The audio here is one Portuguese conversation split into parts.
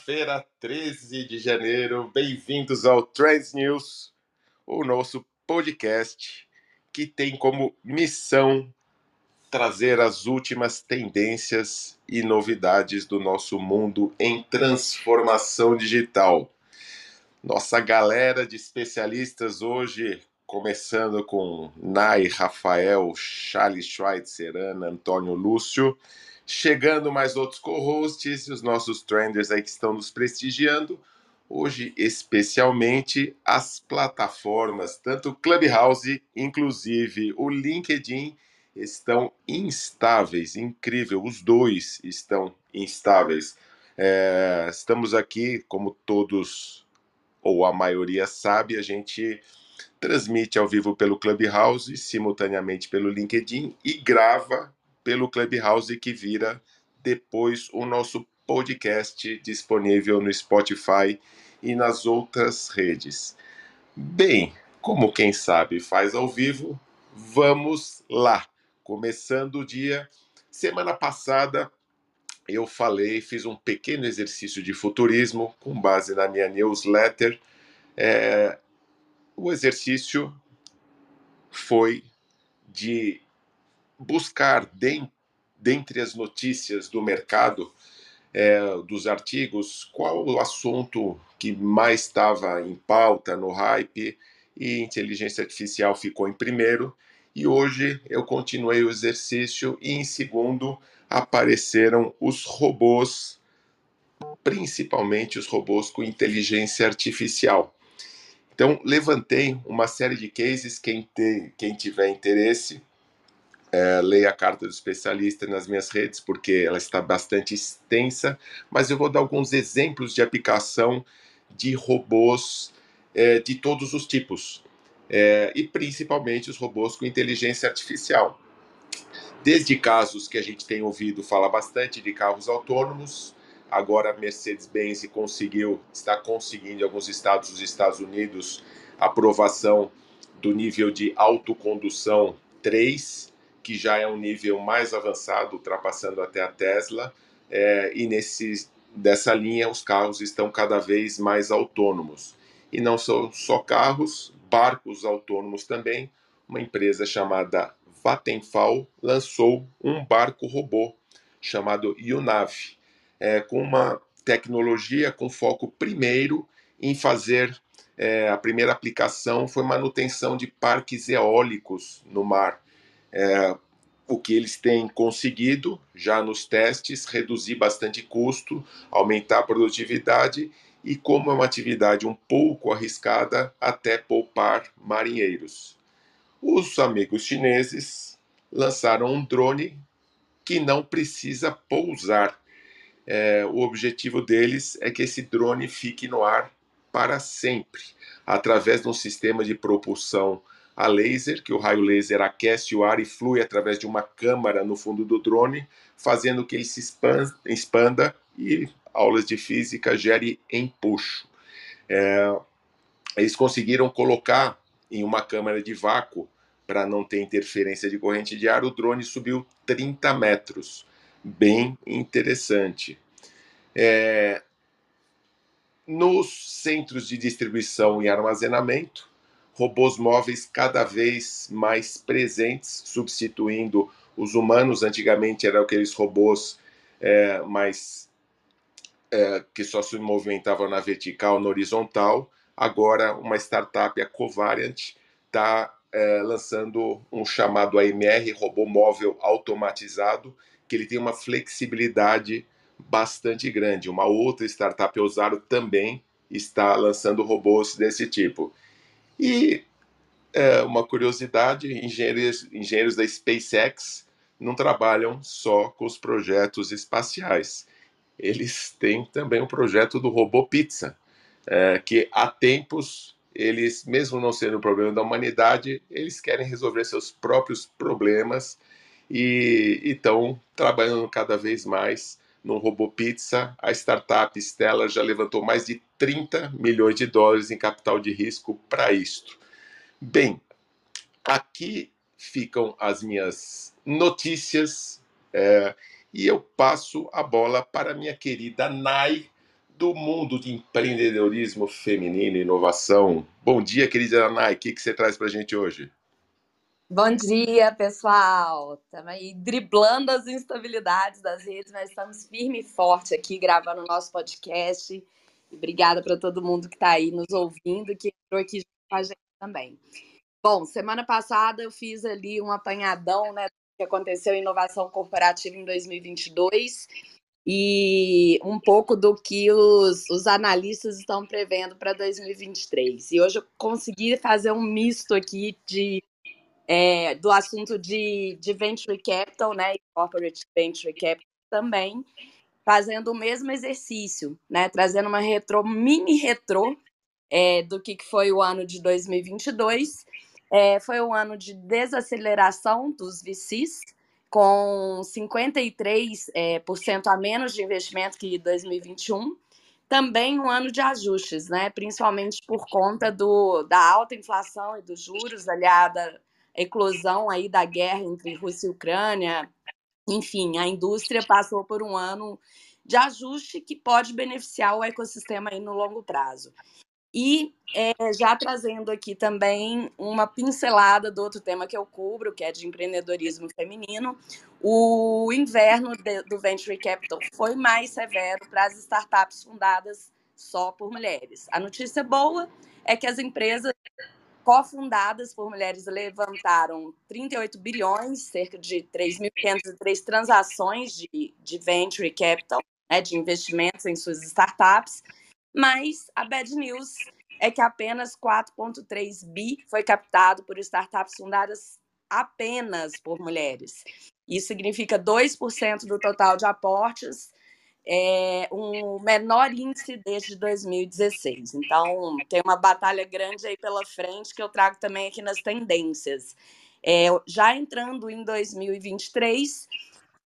Sexta-feira, 13 de janeiro. Bem-vindos ao Trends News, o nosso podcast que tem como missão trazer as últimas tendências e novidades do nosso mundo em transformação digital. Nossa galera de especialistas hoje, começando com Nai, Rafael, Charles Schweitzer, Ana, Antônio Lúcio Chegando mais outros co-hosts e os nossos trenders aí que estão nos prestigiando. Hoje, especialmente, as plataformas, tanto Clubhouse, inclusive o LinkedIn, estão instáveis. Incrível, os dois estão instáveis. É, estamos aqui, como todos ou a maioria sabe, a gente transmite ao vivo pelo Clubhouse, simultaneamente pelo LinkedIn e grava pelo Clubhouse que vira depois o nosso podcast disponível no Spotify e nas outras redes. Bem, como quem sabe faz ao vivo, vamos lá. Começando o dia. Semana passada eu falei, fiz um pequeno exercício de futurismo com base na minha newsletter. É, o exercício foi de buscar dentre as notícias do mercado, é, dos artigos, qual o assunto que mais estava em pauta, no hype, e inteligência artificial ficou em primeiro. E hoje eu continuei o exercício e em segundo apareceram os robôs, principalmente os robôs com inteligência artificial. Então, levantei uma série de cases. Quem, te, quem tiver interesse, é, leia a carta do especialista nas minhas redes, porque ela está bastante extensa, mas eu vou dar alguns exemplos de aplicação de robôs é, de todos os tipos, é, e principalmente os robôs com inteligência artificial. Desde casos que a gente tem ouvido falar bastante de carros autônomos, agora a Mercedes-Benz conseguiu, está conseguindo em alguns estados dos Estados Unidos aprovação do nível de autocondução 3, que já é um nível mais avançado, ultrapassando até a Tesla, é, e nesse, dessa linha os carros estão cada vez mais autônomos. E não são só carros, barcos autônomos também. Uma empresa chamada Vattenfall lançou um barco robô chamado UNAV, é, com uma tecnologia com foco primeiro em fazer é, a primeira aplicação foi manutenção de parques eólicos no mar é, o que eles têm conseguido já nos testes, reduzir bastante custo, aumentar a produtividade e, como é uma atividade um pouco arriscada, até poupar marinheiros. Os amigos chineses lançaram um drone que não precisa pousar. É, o objetivo deles é que esse drone fique no ar para sempre, através de um sistema de propulsão a laser, que o raio laser aquece o ar e flui através de uma câmara no fundo do drone, fazendo que ele se expanda, expanda e aulas de física gere empuxo. É, eles conseguiram colocar em uma câmara de vácuo para não ter interferência de corrente de ar, o drone subiu 30 metros. Bem interessante. É, nos centros de distribuição e armazenamento, robôs móveis cada vez mais presentes, substituindo os humanos. Antigamente eram aqueles robôs é, mais é, que só se movimentavam na vertical, na horizontal. Agora, uma startup, a Covariant, está é, lançando um chamado AMR, robô móvel automatizado, que ele tem uma flexibilidade bastante grande. Uma outra startup, Osaro, também está lançando robôs desse tipo. E é, uma curiosidade: engenheiros, engenheiros da SpaceX não trabalham só com os projetos espaciais. Eles têm também um projeto do robô pizza, é, que há tempos eles, mesmo não sendo um problema da humanidade, eles querem resolver seus próprios problemas e estão trabalhando cada vez mais no robô pizza. A startup Stellar já levantou mais de 30 milhões de dólares em capital de risco para isto. Bem, aqui ficam as minhas notícias é, e eu passo a bola para minha querida Nai, do mundo de empreendedorismo feminino e inovação. Bom dia, querida Nai, o que, que você traz para a gente hoje? Bom dia, pessoal! Estamos aí driblando as instabilidades das redes, mas estamos firme e forte aqui gravando o nosso podcast. Obrigada para todo mundo que está aí nos ouvindo, que entrou aqui com a gente também. Bom, semana passada eu fiz ali um apanhadão né, do que aconteceu em inovação corporativa em 2022 e um pouco do que os, os analistas estão prevendo para 2023. E hoje eu consegui fazer um misto aqui de é, do assunto de, de venture capital, né, corporate venture capital também, fazendo o mesmo exercício, né, trazendo uma retro, mini retro é, do que foi o ano de 2022. É, foi um ano de desaceleração dos VCs, com 53% é, por cento a menos de investimento que 2021. Também um ano de ajustes, né? principalmente por conta do, da alta inflação e dos juros, aliada à eclosão aí da guerra entre Rússia e Ucrânia. Enfim, a indústria passou por um ano de ajuste que pode beneficiar o ecossistema aí no longo prazo. E é, já trazendo aqui também uma pincelada do outro tema que eu cubro, que é de empreendedorismo feminino, o inverno de, do Venture Capital foi mais severo para as startups fundadas só por mulheres. A notícia boa é que as empresas cofundadas por mulheres levantaram 38 bilhões, cerca de 3.503 transações de, de venture capital, né, de investimentos em suas startups, mas a bad news é que apenas 4,3 bi foi captado por startups fundadas apenas por mulheres. Isso significa 2% do total de aportes, é um menor índice desde 2016. Então, tem uma batalha grande aí pela frente que eu trago também aqui nas tendências. É, já entrando em 2023,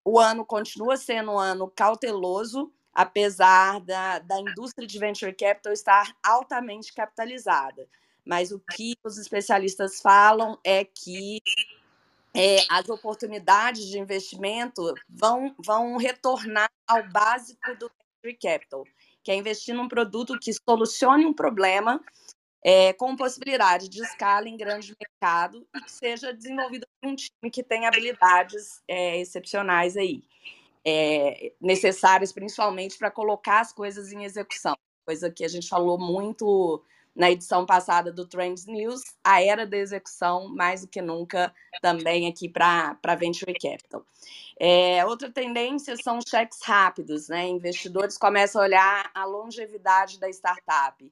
o ano continua sendo um ano cauteloso, apesar da, da indústria de venture capital estar altamente capitalizada. Mas o que os especialistas falam é que é, as oportunidades de investimento vão, vão retornar ao básico do venture capital, que é investir num produto que solucione um problema é, com possibilidade de escala em grande mercado e que seja desenvolvido por um time que tem habilidades é, excepcionais aí é, necessárias, principalmente para colocar as coisas em execução. Coisa que a gente falou muito na edição passada do Trends News, a era da execução, mais do que nunca, também aqui para Venture Capital. É, outra tendência são cheques rápidos, né? Investidores começam a olhar a longevidade da startup.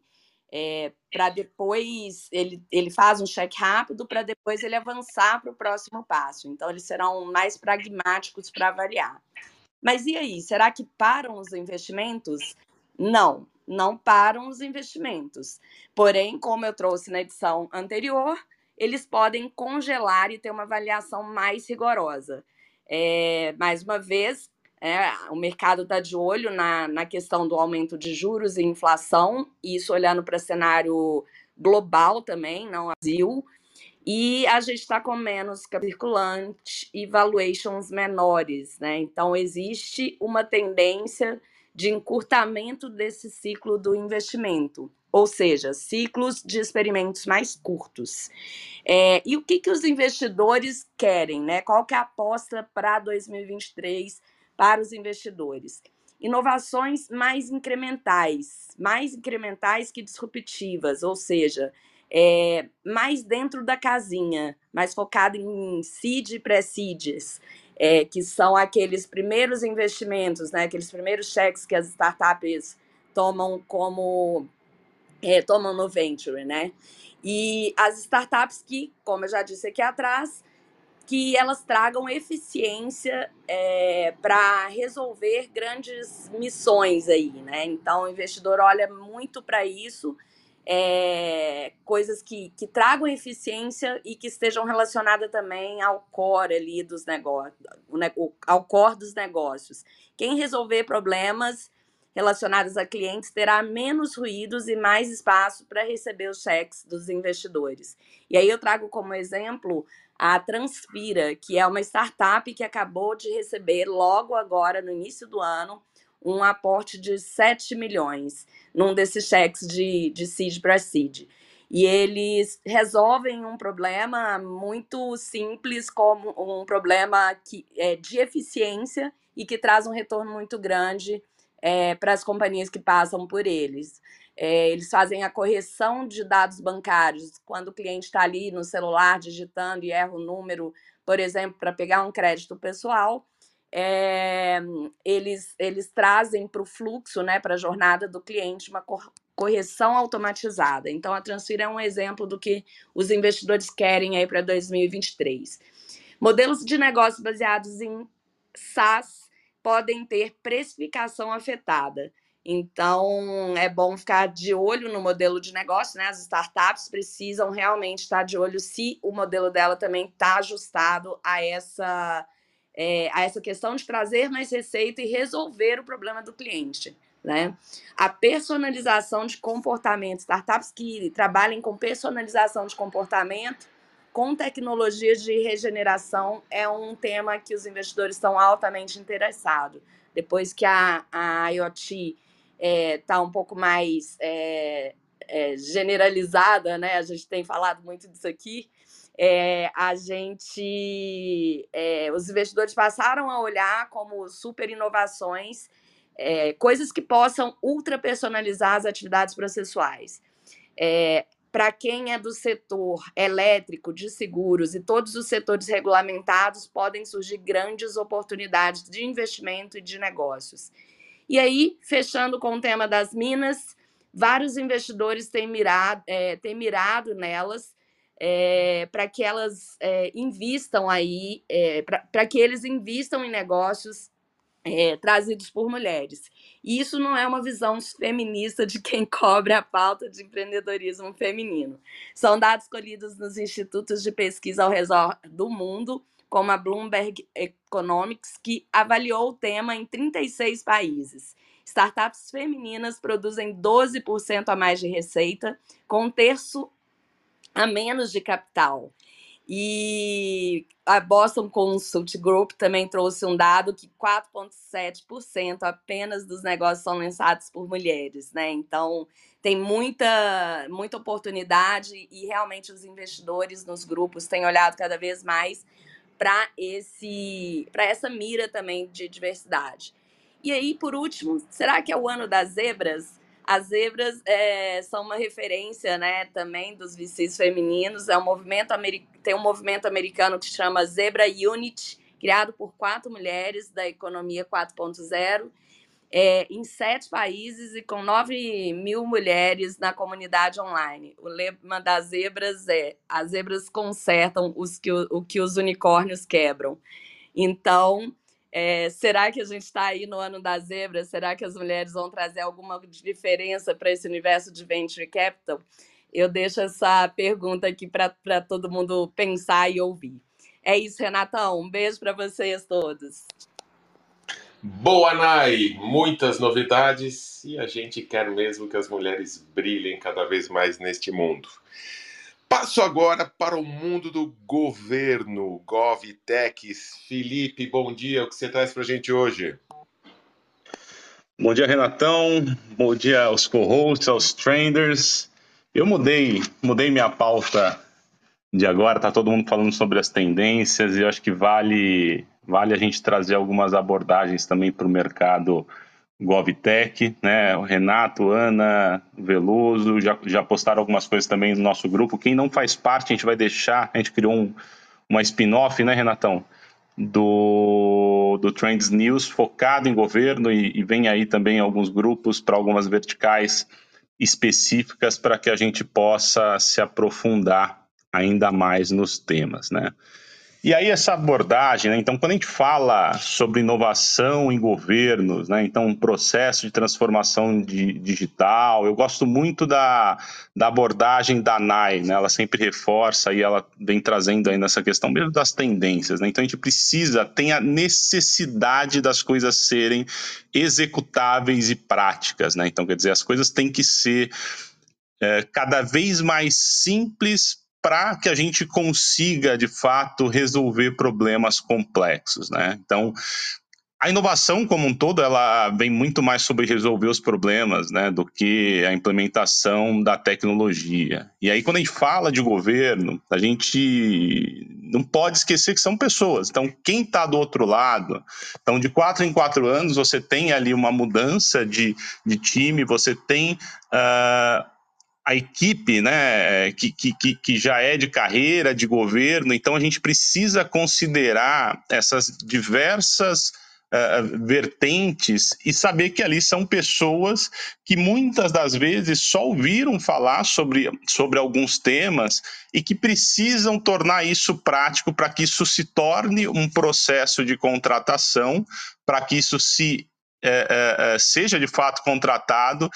É, para depois ele, ele faz um cheque rápido para depois ele avançar para o próximo passo. Então, eles serão mais pragmáticos para avaliar. Mas e aí, será que param os investimentos? Não, não param os investimentos. Porém, como eu trouxe na edição anterior, eles podem congelar e ter uma avaliação mais rigorosa. É, mais uma vez, é, o mercado está de olho na, na questão do aumento de juros e inflação, isso olhando para cenário global também, não Brasil. E a gente está com menos circulante e valuations menores, né? Então, existe uma tendência de encurtamento desse ciclo do investimento, ou seja, ciclos de experimentos mais curtos. É, e o que, que os investidores querem, né? Qual que é a aposta para 2023 para os investidores? Inovações mais incrementais, mais incrementais que disruptivas, ou seja, é, mais dentro da casinha, mais focado em seed e pré-seeds, é, que são aqueles primeiros investimentos, né, aqueles primeiros cheques que as startups tomam como é, tomam no venture, né? E as startups que, como eu já disse aqui atrás, que elas tragam eficiência é, para resolver grandes missões aí, né? Então o investidor olha muito para isso é, coisas que, que tragam eficiência e que estejam relacionadas também ao core ali dos negócios, ao core dos negócios. Quem resolver problemas relacionadas a clientes terá menos ruídos e mais espaço para receber os cheques dos investidores. E aí eu trago como exemplo a Transpira, que é uma startup que acabou de receber logo agora, no início do ano, um aporte de 7 milhões num desses cheques de, de seed para seed. E eles resolvem um problema muito simples, como um problema que, é, de eficiência e que traz um retorno muito grande é, para as companhias que passam por eles. É, eles fazem a correção de dados bancários quando o cliente está ali no celular digitando e erra o número, por exemplo, para pegar um crédito pessoal. É, eles, eles trazem para o fluxo, né, para a jornada do cliente, uma correção automatizada. Então, a Transfira é um exemplo do que os investidores querem aí para 2023. Modelos de negócio baseados em SaaS podem ter precificação afetada. Então, é bom ficar de olho no modelo de negócio, né? As startups precisam realmente estar de olho se o modelo dela também está ajustado a essa, é, a essa questão de trazer mais receita e resolver o problema do cliente. Né? A personalização de comportamento, startups que trabalhem com personalização de comportamento com tecnologias de regeneração é um tema que os investidores estão altamente interessados. Depois que a, a IoT está é, tá um pouco mais é, é, generalizada, né? A gente tem falado muito disso aqui. É, a gente, é, os investidores passaram a olhar como super inovações é, coisas que possam ultra personalizar as atividades processuais. Para quem é do setor elétrico, de seguros e todos os setores regulamentados, podem surgir grandes oportunidades de investimento e de negócios. E aí, fechando com o tema das minas, vários investidores têm mirado, têm mirado nelas é, para que elas é, invistam aí, é, para que eles invistam em negócios é, trazidos por mulheres. E isso não é uma visão feminista de quem cobre a pauta de empreendedorismo feminino. São dados colhidos nos institutos de pesquisa ao redor do mundo, como a Bloomberg Economics, que avaliou o tema em 36 países. Startups femininas produzem 12% a mais de receita, com um terço a menos de capital. E a Boston Consult Group também trouxe um dado que 4,7% apenas dos negócios são lançados por mulheres, né? Então tem muita, muita oportunidade e realmente os investidores nos grupos têm olhado cada vez mais para esse para essa mira também de diversidade. E aí, por último, será que é o ano das zebras? As zebras é, são uma referência, né, também dos VCs femininos. É um movimento tem um movimento americano que chama Zebra Unit, criado por quatro mulheres da economia 4.0, é, em sete países e com 9 mil mulheres na comunidade online. O lema das zebras é: as zebras consertam os que, o que os unicórnios quebram. Então, é, será que a gente está aí no ano da zebra? Será que as mulheres vão trazer alguma diferença para esse universo de venture capital? Eu deixo essa pergunta aqui para todo mundo pensar e ouvir. É isso, Renatão. Um beijo para vocês todos. Boa, Nai! Muitas novidades e a gente quer mesmo que as mulheres brilhem cada vez mais neste mundo. Passo agora para o mundo do governo, GovTechs. Felipe, bom dia. O que você traz para a gente hoje? Bom dia, Renatão. Bom dia aos co-hosts, aos trenders. Eu mudei, mudei minha pauta de agora. Tá todo mundo falando sobre as tendências e eu acho que vale, vale a gente trazer algumas abordagens também para o mercado GovTech, né? O Renato, Ana, Veloso já, já postaram algumas coisas também no nosso grupo. Quem não faz parte, a gente vai deixar. A gente criou um, uma spin-off, né, Renatão? Do, do Trends News focado em governo e, e vem aí também alguns grupos para algumas verticais específicas para que a gente possa se aprofundar ainda mais nos temas, né? E aí essa abordagem, né? então quando a gente fala sobre inovação em governos, né? então um processo de transformação de, digital, eu gosto muito da, da abordagem da NAI, né? ela sempre reforça e ela vem trazendo aí nessa questão mesmo das tendências, né? então a gente precisa, tem a necessidade das coisas serem executáveis e práticas, né? então quer dizer, as coisas têm que ser é, cada vez mais simples para que a gente consiga, de fato, resolver problemas complexos, né? Então, a inovação como um todo, ela vem muito mais sobre resolver os problemas, né, do que a implementação da tecnologia. E aí, quando a gente fala de governo, a gente não pode esquecer que são pessoas. Então, quem está do outro lado, então, de quatro em quatro anos, você tem ali uma mudança de, de time, você tem uh, a equipe né, que, que, que já é de carreira, de governo, então a gente precisa considerar essas diversas uh, vertentes e saber que ali são pessoas que muitas das vezes só ouviram falar sobre, sobre alguns temas e que precisam tornar isso prático para que isso se torne um processo de contratação, para que isso se é, é, seja de fato contratado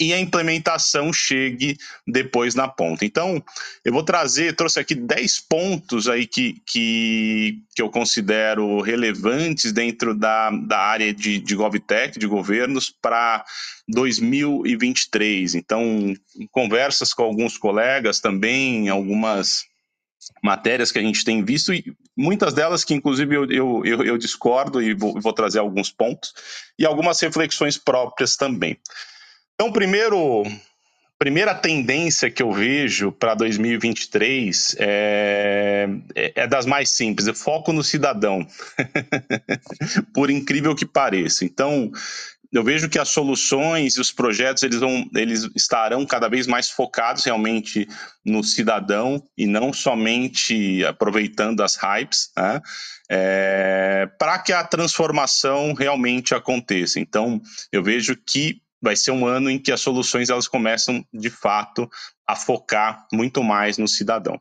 e a implementação chegue depois na ponta. Então, eu vou trazer, trouxe aqui 10 pontos aí que, que, que eu considero relevantes dentro da, da área de, de GovTech, de governos, para 2023. Então, conversas com alguns colegas também, algumas matérias que a gente tem visto, e muitas delas que, inclusive, eu, eu, eu, eu discordo e vou, vou trazer alguns pontos, e algumas reflexões próprias também. Então, primeiro, primeira tendência que eu vejo para 2023 é, é, é, das mais simples, é foco no cidadão, por incrível que pareça. Então, eu vejo que as soluções e os projetos eles, vão, eles estarão cada vez mais focados realmente no cidadão e não somente aproveitando as hypes, né? é, para que a transformação realmente aconteça. Então, eu vejo que vai ser um ano em que as soluções elas começam de fato a focar muito mais no cidadão.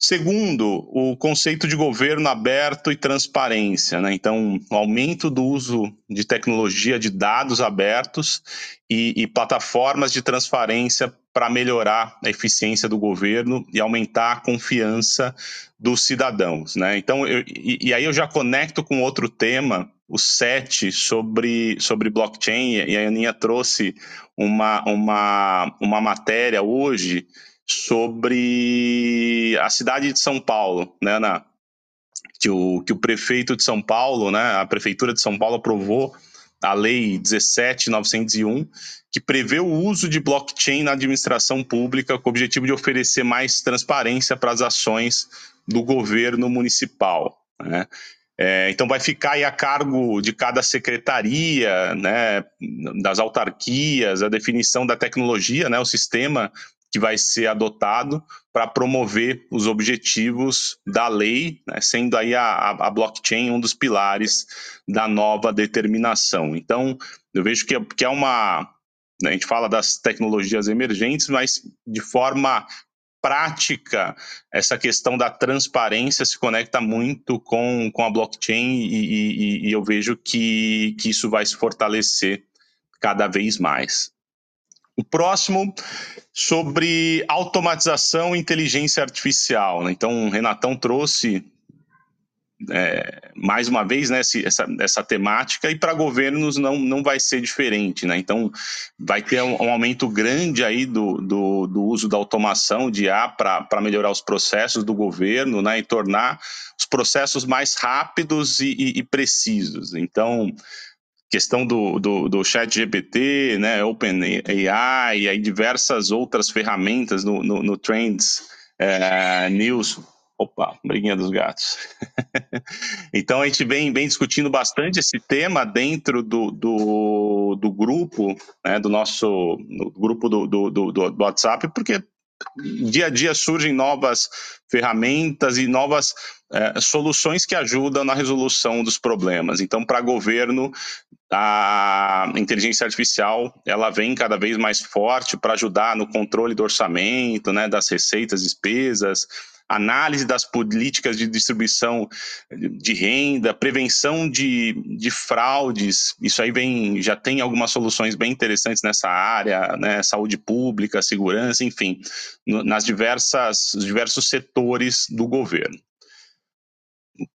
Segundo, o conceito de governo aberto e transparência. Né? Então, o aumento do uso de tecnologia de dados abertos e, e plataformas de transparência para melhorar a eficiência do governo e aumentar a confiança dos cidadãos. Né? Então, eu, e, e aí eu já conecto com outro tema o set sobre, sobre blockchain, e a Aninha trouxe uma, uma, uma matéria hoje sobre a cidade de São Paulo, né, Ana? Que o, que o prefeito de São Paulo, né, a prefeitura de São Paulo aprovou a lei 17901, que prevê o uso de blockchain na administração pública com o objetivo de oferecer mais transparência para as ações do governo municipal. Né? É, então vai ficar a cargo de cada secretaria, né, das autarquias, a definição da tecnologia, né, o sistema que vai ser adotado para promover os objetivos da lei, né, sendo aí a, a, blockchain um dos pilares da nova determinação. Então, eu vejo que, que é uma. Né, a gente fala das tecnologias emergentes, mas de forma prática, essa questão da transparência se conecta muito com, com a blockchain e, e, e eu vejo que, que isso vai se fortalecer cada vez mais. O próximo sobre automatização e inteligência artificial. Né? Então, o Renatão trouxe é, mais uma vez né, essa, essa temática, e para governos não, não vai ser diferente. Né? Então, vai ter um, um aumento grande aí do, do, do, uso da automação de IA para melhorar os processos do governo né, e tornar os processos mais rápidos e, e, e precisos. Então, questão do, do, do chat GPT, né, OpenAI e aí diversas outras ferramentas no, no, no Trends é, News Opa, briguinha dos gatos. então a gente vem, vem discutindo bastante esse tema dentro do, do, do grupo, né, do nosso grupo do, do, do, do WhatsApp, porque dia a dia surgem novas ferramentas e novas é, soluções que ajudam na resolução dos problemas. Então, para governo, a inteligência artificial ela vem cada vez mais forte para ajudar no controle do orçamento, né, das receitas, despesas, análise das políticas de distribuição de renda, prevenção de, de fraudes. Isso aí vem, já tem algumas soluções bem interessantes nessa área, né, saúde pública, segurança, enfim, nas diversas diversos setores do governo.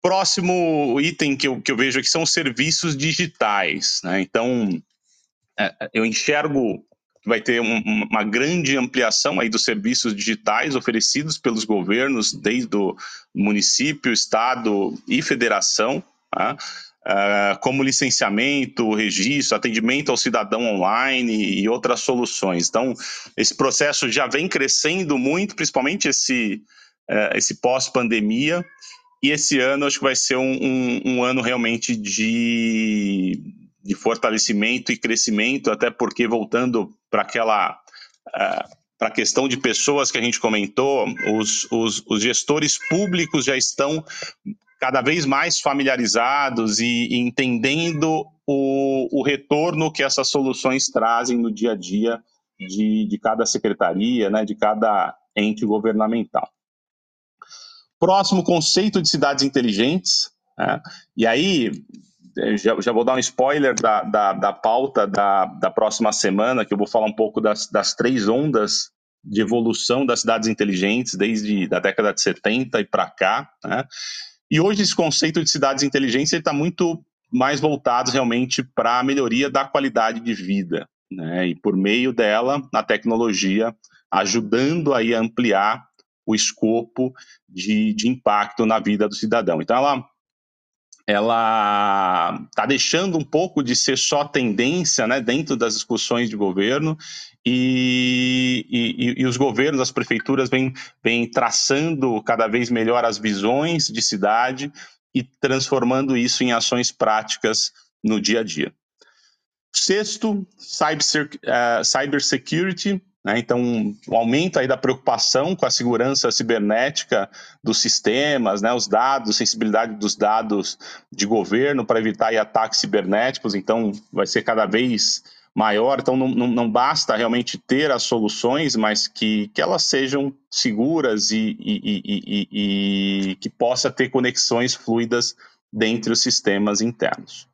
Próximo item que eu, que eu vejo aqui são os serviços digitais. Né? Então, é, eu enxergo que vai ter um, uma grande ampliação aí dos serviços digitais oferecidos pelos governos, desde o município, estado e federação, tá? uh, como licenciamento, registro, atendimento ao cidadão online e outras soluções. Então, esse processo já vem crescendo muito, principalmente esse, esse pós-pandemia, e esse ano acho que vai ser um, um, um ano realmente de, de fortalecimento e crescimento, até porque voltando para aquela uh, para a questão de pessoas que a gente comentou, os, os, os, gestores públicos já estão cada vez mais familiarizados e, e entendendo o, o, retorno que essas soluções trazem no dia a dia de, de cada secretaria, né, de cada ente governamental. Próximo conceito de cidades inteligentes. Né? E aí, é, já, já, vou dar um spoiler da, da, da pauta da, da próxima semana, que eu vou falar um pouco das, das três ondas de evolução das cidades inteligentes, desde a década de 70 e para cá. Né? E hoje esse conceito de cidades inteligentes está muito mais voltado realmente para a melhoria da qualidade de vida. Né? E por meio dela, a tecnologia ajudando aí a ampliar o escopo de, de impacto na vida do cidadão. Então, ela ela está deixando um pouco de ser só tendência né, dentro das discussões de governo e, e, e, os governos, as prefeituras vêm, vêm traçando cada vez melhor as visões de cidade e transformando isso em ações práticas no dia a dia. Sexto, cyber, uh, cybersecurity, né? Então, o aumento aí da preocupação com a segurança cibernética dos sistemas, né? os dados, sensibilidade dos dados de governo para evitar ataques cibernéticos, então vai ser cada vez maior. Então, não, não, não basta realmente ter as soluções, mas que, que elas sejam seguras e, e, e, e que possa ter conexões fluidas dentre os sistemas internos.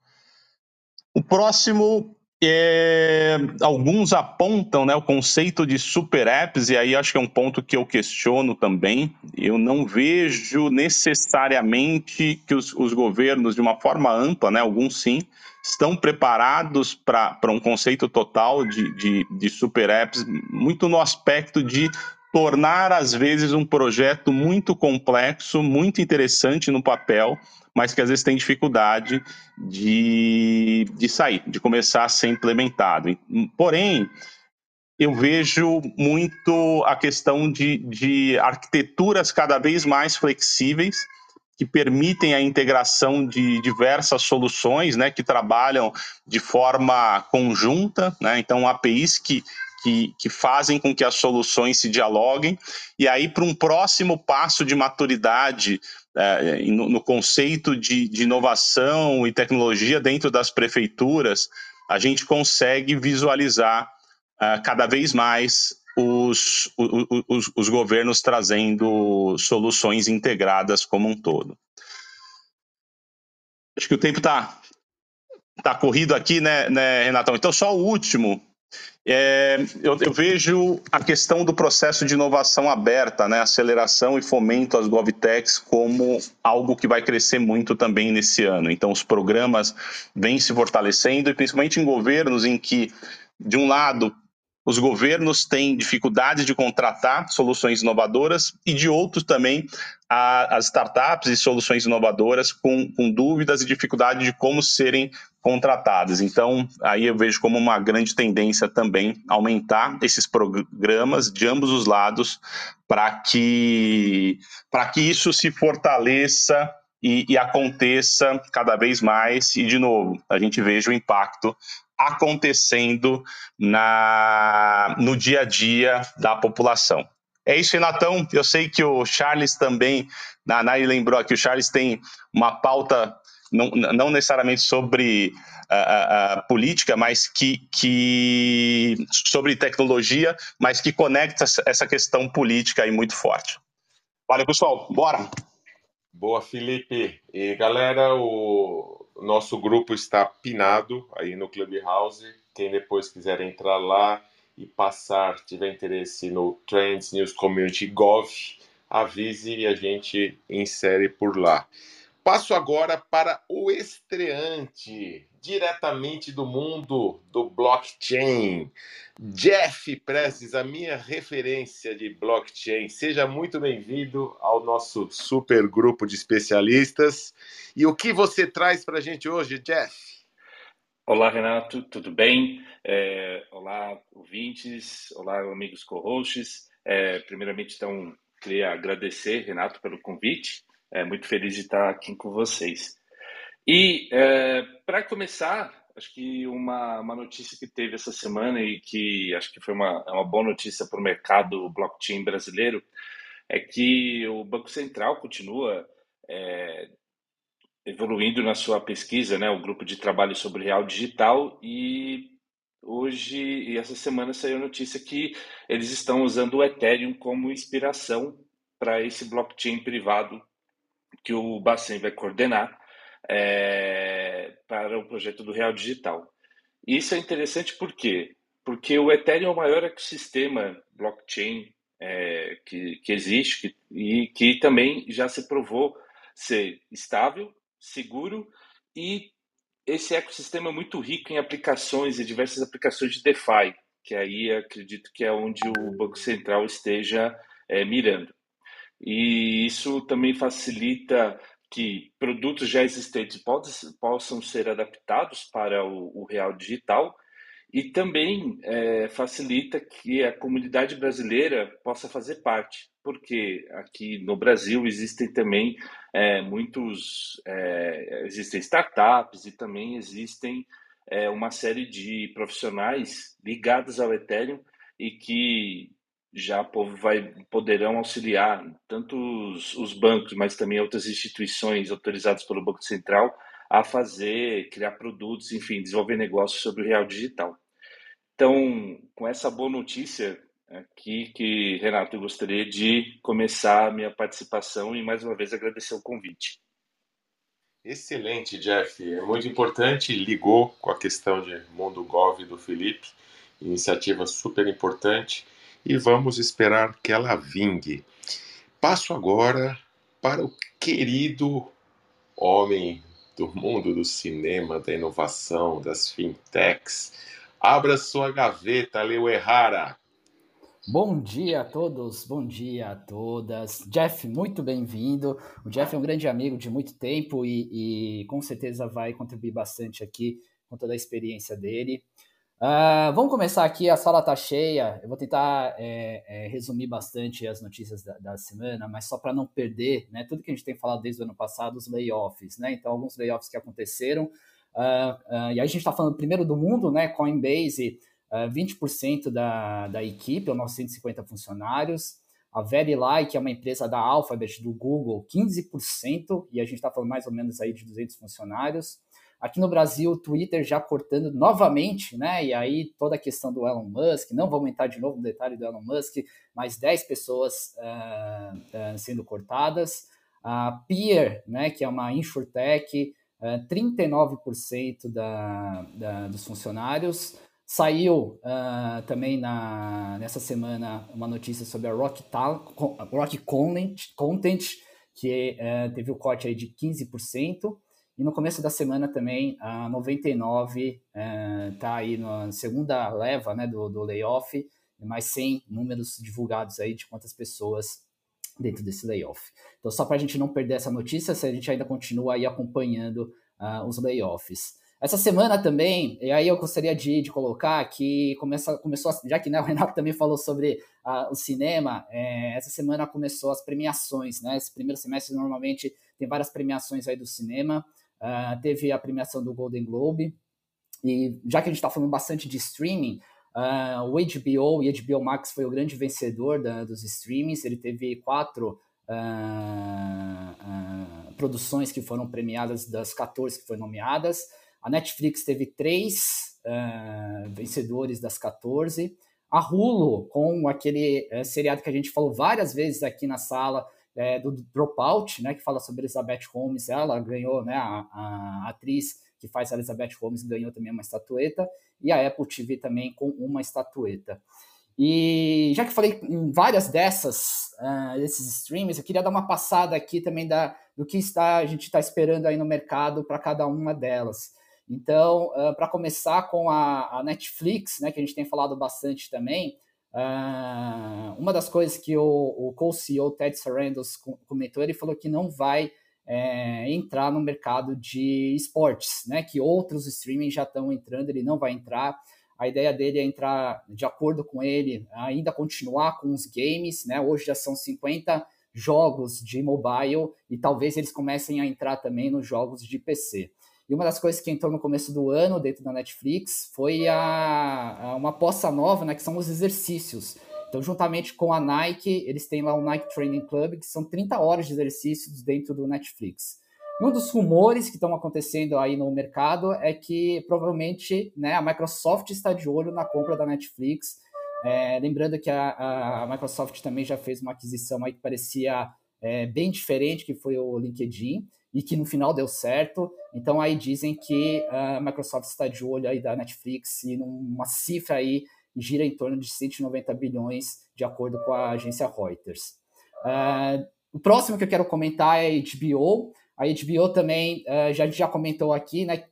O próximo é, alguns apontam né, o conceito de super apps, e aí acho que é um ponto que eu questiono também. Eu não vejo necessariamente que os, os governos, de uma forma ampla, né, alguns sim, estão preparados para um conceito total de, de, de super apps, muito no aspecto de tornar, às vezes, um projeto muito complexo, muito interessante no papel, mas que às vezes tem dificuldade de, de sair, de começar a ser implementado. Porém, eu vejo muito a questão de, de arquiteturas cada vez mais flexíveis, que permitem a integração de diversas soluções, né, que trabalham de forma conjunta, né, então APIs que, que, que fazem com que as soluções se dialoguem, e aí para um próximo passo de maturidade é, no, no, conceito de, de inovação e tecnologia dentro das prefeituras, a gente consegue visualizar uh, cada vez mais os, os, os, governos trazendo soluções integradas como um todo. Acho que o tempo está tá corrido aqui, né, né, Renatão? Então, só o último é, eu, eu, vejo a questão do processo de inovação aberta, né, aceleração e fomento às GovTechs como algo que vai crescer muito também nesse ano. Então, os programas vêm se fortalecendo, e principalmente em governos em que, de um lado, os governos têm dificuldades de contratar soluções inovadoras e de outros também as startups e soluções inovadoras com, com dúvidas e dificuldade de como serem contratadas. Então, aí eu vejo como uma grande tendência também aumentar esses programas de ambos os lados para que, que isso se fortaleça e, e, aconteça cada vez mais. E, de novo, a gente veja o impacto acontecendo na, no dia a dia da população. É isso, Renatão. Eu sei que o Charles também, na Nai lembrou aqui, o Charles tem uma pauta não, não necessariamente sobre a, a, política, mas que, que sobre tecnologia, mas que conecta essa questão política aí muito forte. Valeu, pessoal. Bora! Boa, Felipe. E galera, o nosso grupo está pinado aí no Clubhouse. Quem depois quiser entrar lá e passar, tiver interesse no Trends News Community Gov, avise e a gente insere por lá. Passo agora para o estreante, diretamente do mundo do blockchain. Jeff Prestes, a minha referência de blockchain. Seja muito bem-vindo ao nosso super grupo de especialistas. E o que você traz para a gente hoje, Jeff? Olá, Renato, tudo bem? É, olá, ouvintes, olá, amigos co-hosts. É, primeiramente, então, queria agradecer, Renato, pelo convite. É, muito feliz de estar aqui com vocês. E, é, para começar, acho que uma, uma notícia que teve essa semana e que acho que foi uma, é uma boa notícia para o mercado blockchain brasileiro é que o Banco Central continua é, evoluindo na sua pesquisa, né, o grupo de trabalho sobre real digital e hoje e essa semana saiu a notícia que eles estão usando o Ethereum como inspiração para esse blockchain privado que o Bacen vai coordenar é, para o projeto do Real Digital. Isso é interessante por quê? Porque o Ethereum é o maior ecossistema blockchain é, que, que existe que, e que também já se provou ser estável, seguro e esse ecossistema é muito rico em aplicações e diversas aplicações de DeFi, que aí acredito que é onde o Banco Central esteja é, mirando. E isso também facilita que produtos já existentes possam ser adaptados para o, o real digital e também é, facilita que a comunidade brasileira possa fazer parte, porque aqui no Brasil existem também é, muitos é, existem startups e também existem é, uma série de profissionais ligados ao Ethereum e que já vai, poderão auxiliar tanto os, os, bancos, mas também outras instituições autorizadas pelo Banco Central a fazer, criar produtos, enfim, desenvolver negócios sobre o real digital. Então, com essa boa notícia aqui, que, Renato, eu gostaria de começar a minha participação e mais uma vez agradecer o convite. Excelente, Jeff. É muito importante, ligou com a questão de Mundo Gov do Felipe, iniciativa super importante e vamos esperar que ela vingue. Passo agora para o querido homem do mundo do cinema, da inovação, das fintechs. Abra sua gaveta, Leo Errara. Bom dia a todos, bom dia a todas. Jeff, muito bem-vindo. O Jeff é um grande amigo de muito tempo e, e com certeza vai contribuir bastante aqui com toda a experiência dele. Uh, vamos começar aqui, a sala está cheia. Eu vou tentar é, é, resumir bastante as notícias da, da semana, mas só para não perder né, tudo que a gente tem falado desde o ano passado, os layoffs. Né? Então, alguns layoffs que aconteceram. Uh, uh, e aí a gente está falando primeiro do mundo, né? Coinbase, uh, 20% da, da equipe, ou 950 funcionários. A Verilai, que é uma empresa da Alphabet, do Google, 15%, e a gente está falando mais ou menos aí de 200 funcionários. Aqui no Brasil, o Twitter já cortando novamente, né? E aí toda a questão do Elon Musk, não vamos entrar de novo no detalhe do Elon Musk, mais 10 pessoas uh, uh, sendo cortadas. A Peer, né, que é uma insurtech, uh, 39% da, da, dos funcionários. Saiu uh, também na, nessa semana uma notícia sobre a Rock, Tal, Rock Content, Content que uh, teve o corte aí de 15%. E no começo da semana também, a 99 está é, aí na segunda leva né, do, do layoff, mais 100 números divulgados aí de quantas pessoas dentro desse layoff. Então, só para a gente não perder essa notícia, se a gente ainda continua aí acompanhando uh, os layoffs. Essa semana também, e aí eu gostaria de, de colocar que começa, começou, já que né, o Renato também falou sobre uh, o cinema, é, essa semana começou as premiações, né? Esse primeiro semestre normalmente tem várias premiações aí do cinema. Uh, teve a premiação do Golden Globe. E já que a gente está falando bastante de streaming, uh, o HBO e HBO Max foi o grande vencedor da, dos streamings. Ele teve quatro uh, produções que foram premiadas das 14 que foram nomeadas. A Netflix teve três vencedores das 14. A Hulu, com aquele uh, seriado que a gente falou várias vezes aqui na sala, é, do Dropout, né, que fala sobre Elizabeth Holmes, ela ganhou, né, a, a atriz que faz a Elizabeth Holmes ganhou também uma estatueta, e a Apple TV também com uma estatueta. E já que falei em várias dessas, uh, desses streams, eu queria dar uma passada aqui também da, do que está, a gente está esperando aí no mercado para cada uma delas. Então, uh, para começar com a, a, Netflix, né, que a gente tem falado bastante também, uh, uma das coisas que o, o co-CEO Ted Sarandos comentou, ele falou que não vai é, entrar no mercado de esportes, né, que outros streaming já estão entrando, ele não vai entrar. A ideia dele é entrar, de acordo com ele, ainda continuar com os games, né? Hoje já são 50 jogos de mobile e talvez eles comecem a entrar também nos jogos de PC. E uma das coisas que entrou no começo do ano dentro da Netflix foi a, a uma aposta nova, né, que são os exercícios. Então, juntamente com a Nike, eles têm lá o Nike Training Club, que são 30 horas de exercícios dentro do Netflix. Um dos rumores que estão acontecendo aí no mercado é que provavelmente né, a Microsoft está de olho na compra da Netflix. É, lembrando que a, a, Microsoft também já fez uma aquisição aí que parecia é, bem diferente, que foi o LinkedIn, e que no final deu certo. Então aí dizem que a Microsoft está de olho aí da Netflix e numa cifra aí gira em torno de 190 bilhões, de acordo com a agência Reuters. Uh, o próximo que eu quero comentar é a HBO. A HBO também, uh, já, já comentou aqui, né,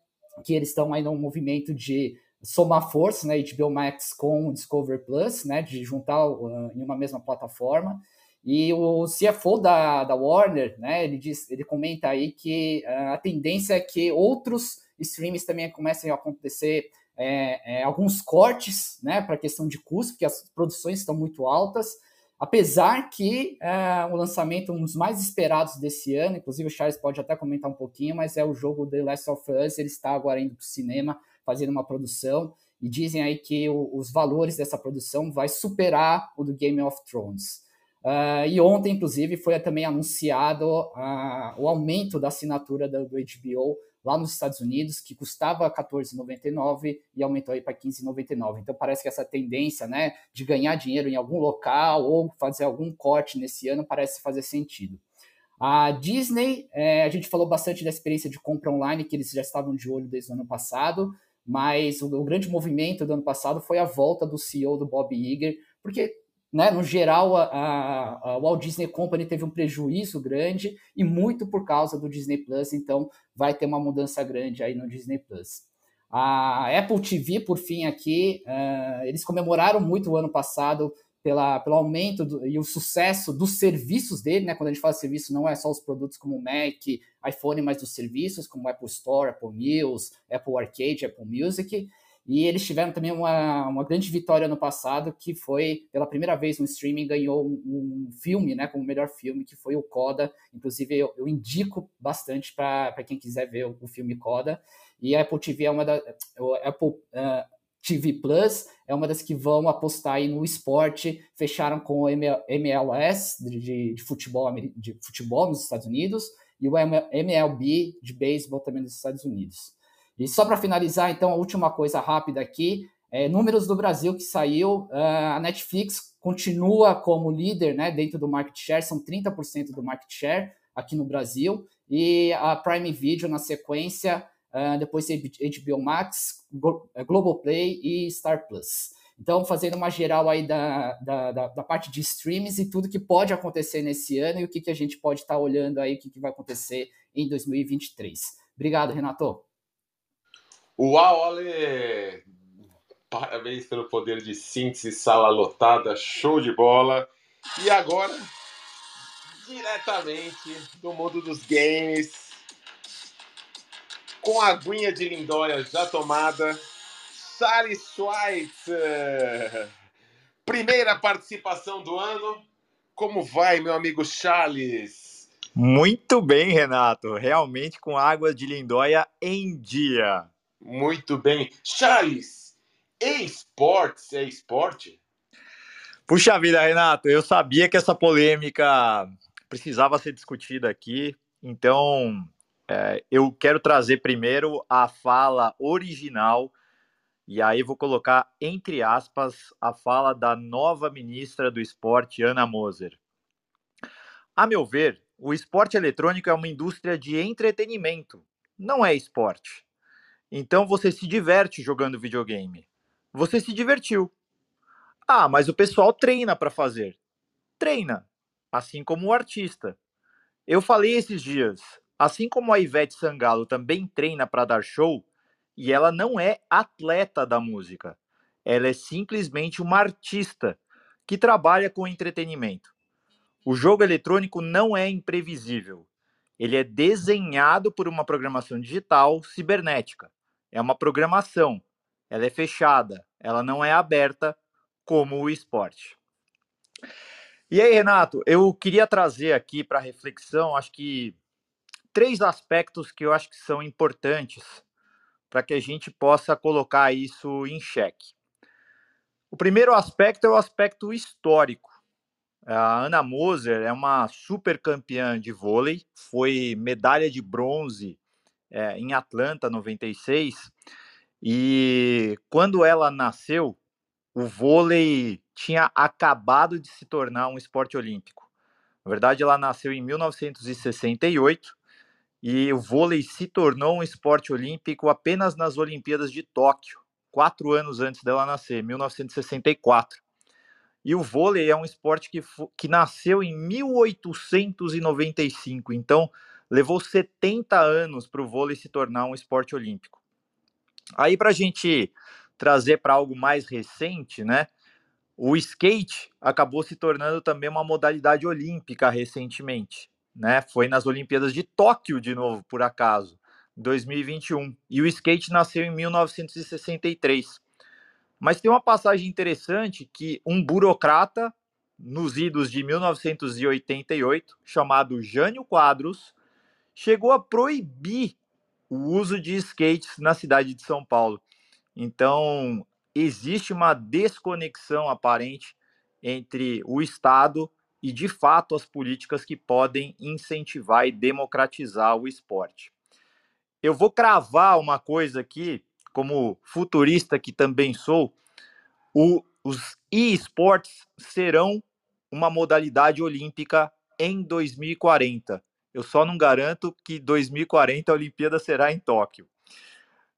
que eles estão aí num movimento de somar força, né, HBO Max com o Discover Plus, né, de juntar uh, em uma mesma plataforma. E o CFO da, da Warner, né, ele, diz, ele comenta aí que uh, a tendência é que outros streams também comecem a acontecer é, é, alguns cortes, né, para questão de custo, porque as produções estão muito altas, Apesar que é, o lançamento, um dos mais esperados desse ano, inclusive o Charles pode até comentar um pouquinho, mas é o jogo The Last of Us, ele está agora indo para o cinema, fazendo uma produção, e dizem aí que o, os valores dessa produção vai superar o do Game of Thrones. Uh, e ontem, inclusive, foi também anunciado uh, o aumento da assinatura do, HBO lá nos Estados Unidos, que custava 14,99 e aumentou aí para 15,99. Então parece que essa tendência, né, de ganhar dinheiro em algum local ou fazer algum corte nesse ano parece fazer sentido. A Disney, é, a gente falou bastante da experiência de compra online, que eles já estavam de olho desde o ano passado, mas o, o grande movimento do ano passado foi a volta do CEO do Bob Iger, porque né, no geral, a, a, Walt Disney Company teve um prejuízo grande e muito por causa do Disney Plus, então vai ter uma mudança grande aí no Disney Plus. A Apple TV, por fim, aqui, uh, eles comemoraram muito o ano passado pela, pelo aumento do, e o sucesso dos serviços dele, né? Quando a gente fala serviço, não é só os produtos como Mac, iPhone, mas dos serviços como Apple Store, Apple News, Apple Arcade, Apple Music. E eles tiveram também uma, uma grande vitória no passado, que foi, pela primeira vez no streaming, ganhou um, um filme, né, como melhor filme, que foi o Coda. Inclusive, eu, eu indico bastante para quem quiser ver o, o, filme Coda. E a Apple TV é uma da. Apple uh, TV Plus é uma das que vão apostar aí no esporte. Fecharam com o MLS de, de, futebol, de futebol nos Estados Unidos e o MLB de beisebol também nos Estados Unidos. E só para finalizar, então, a última coisa rápida aqui, é, números do Brasil que saiu, uh, a Netflix continua como líder né, dentro do market share, são 30% do market share aqui no Brasil, e a Prime Video na sequência, uh, depois HBO Max, Globoplay e Star Plus. Então, fazendo uma geral aí da, da, da, da, parte de streams e tudo que pode acontecer nesse ano e o que, que a gente pode estar tá olhando aí, o que, que vai acontecer em 2023. Obrigado, Renato. Uau, Ale! Parabéns pelo poder de síntese, sala lotada, show de bola. E agora, diretamente do mundo dos games, com a aguinha de lindóia já tomada, Charles Schweitzer. Primeira participação do ano. Como vai, meu amigo Charles? Muito bem, Renato. Realmente com água de lindóia em dia. Muito bem. Charles, esportes é esporte? Puxa vida, Renato, eu sabia que essa polêmica precisava ser discutida aqui. Então, é, eu quero trazer primeiro a fala original, e aí vou colocar entre aspas a fala da nova ministra do esporte, Ana Moser. A meu ver, o esporte eletrônico é uma indústria de entretenimento, não é esporte. Então você se diverte jogando videogame. Você se divertiu. Ah, mas o pessoal treina para fazer. Treina, assim como o artista. Eu falei esses dias, assim como a Ivete Sangalo também treina para dar show, e ela não é atleta da música. Ela é simplesmente uma artista que trabalha com entretenimento. O jogo eletrônico não é imprevisível. Ele é desenhado por uma programação digital cibernética. É uma programação. Ela é fechada, ela não é aberta como o esporte. E aí, Renato, eu queria trazer aqui para reflexão, acho que três aspectos que eu acho que são importantes para que a gente possa colocar isso em xeque. O primeiro aspecto é o aspecto histórico. A Ana Moser é uma super campeã de vôlei, foi medalha de bronze é, em Atlanta 96. E quando ela nasceu, o vôlei tinha acabado de se tornar um esporte olímpico. Na verdade, ela nasceu em 1968 e o vôlei se tornou um esporte olímpico apenas nas Olimpíadas de Tóquio, quatro anos antes dela nascer, 1964. E o vôlei é um esporte que, que nasceu em 1895, então levou 70 anos para o vôlei se tornar um esporte olímpico. Aí, para a gente trazer para algo mais recente, né? O skate acabou se tornando também uma modalidade olímpica recentemente, né? Foi nas Olimpíadas de Tóquio de novo, por acaso, 2021. E o skate nasceu em 1963. Mas tem uma passagem interessante que um burocrata nos idos de 1988, chamado Jânio Quadros, chegou a proibir o uso de skates na cidade de São Paulo. Então, existe uma desconexão aparente entre o Estado e, de fato, as políticas que podem incentivar e democratizar o esporte. Eu vou cravar uma coisa aqui, como futurista que também sou: o, os e-sports serão uma modalidade olímpica em 2040. Eu só não garanto que 2040 a Olimpíada será em Tóquio.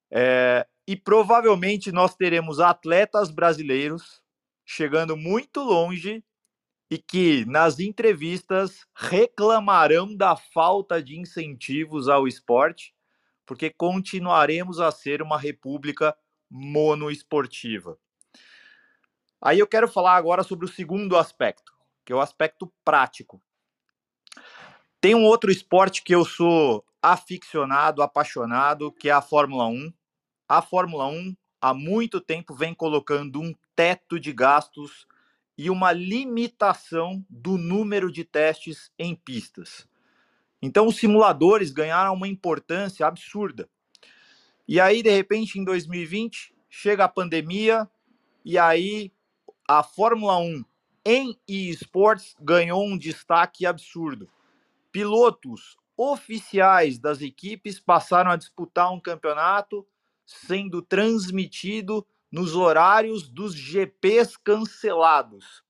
É, e provavelmente nós teremos atletas brasileiros chegando muito longe e que nas entrevistas reclamarão da falta de incentivos ao esporte, porque continuaremos a ser uma república monoesportiva. Aí eu quero falar agora sobre o segundo aspecto, que é o aspecto prático. Tem um outro esporte que eu sou aficionado, apaixonado, que é a Fórmula 1. A Fórmula 1 há muito tempo vem colocando um teto de gastos e uma limitação do número de testes em pistas. Então, os simuladores ganharam uma importância absurda. E aí, de repente, em 2020, chega a pandemia, e aí a Fórmula 1 em esportes ganhou um destaque absurdo pilotos oficiais das equipes passaram a disputar um campeonato sendo transmitido nos horários dos GPs cancelados.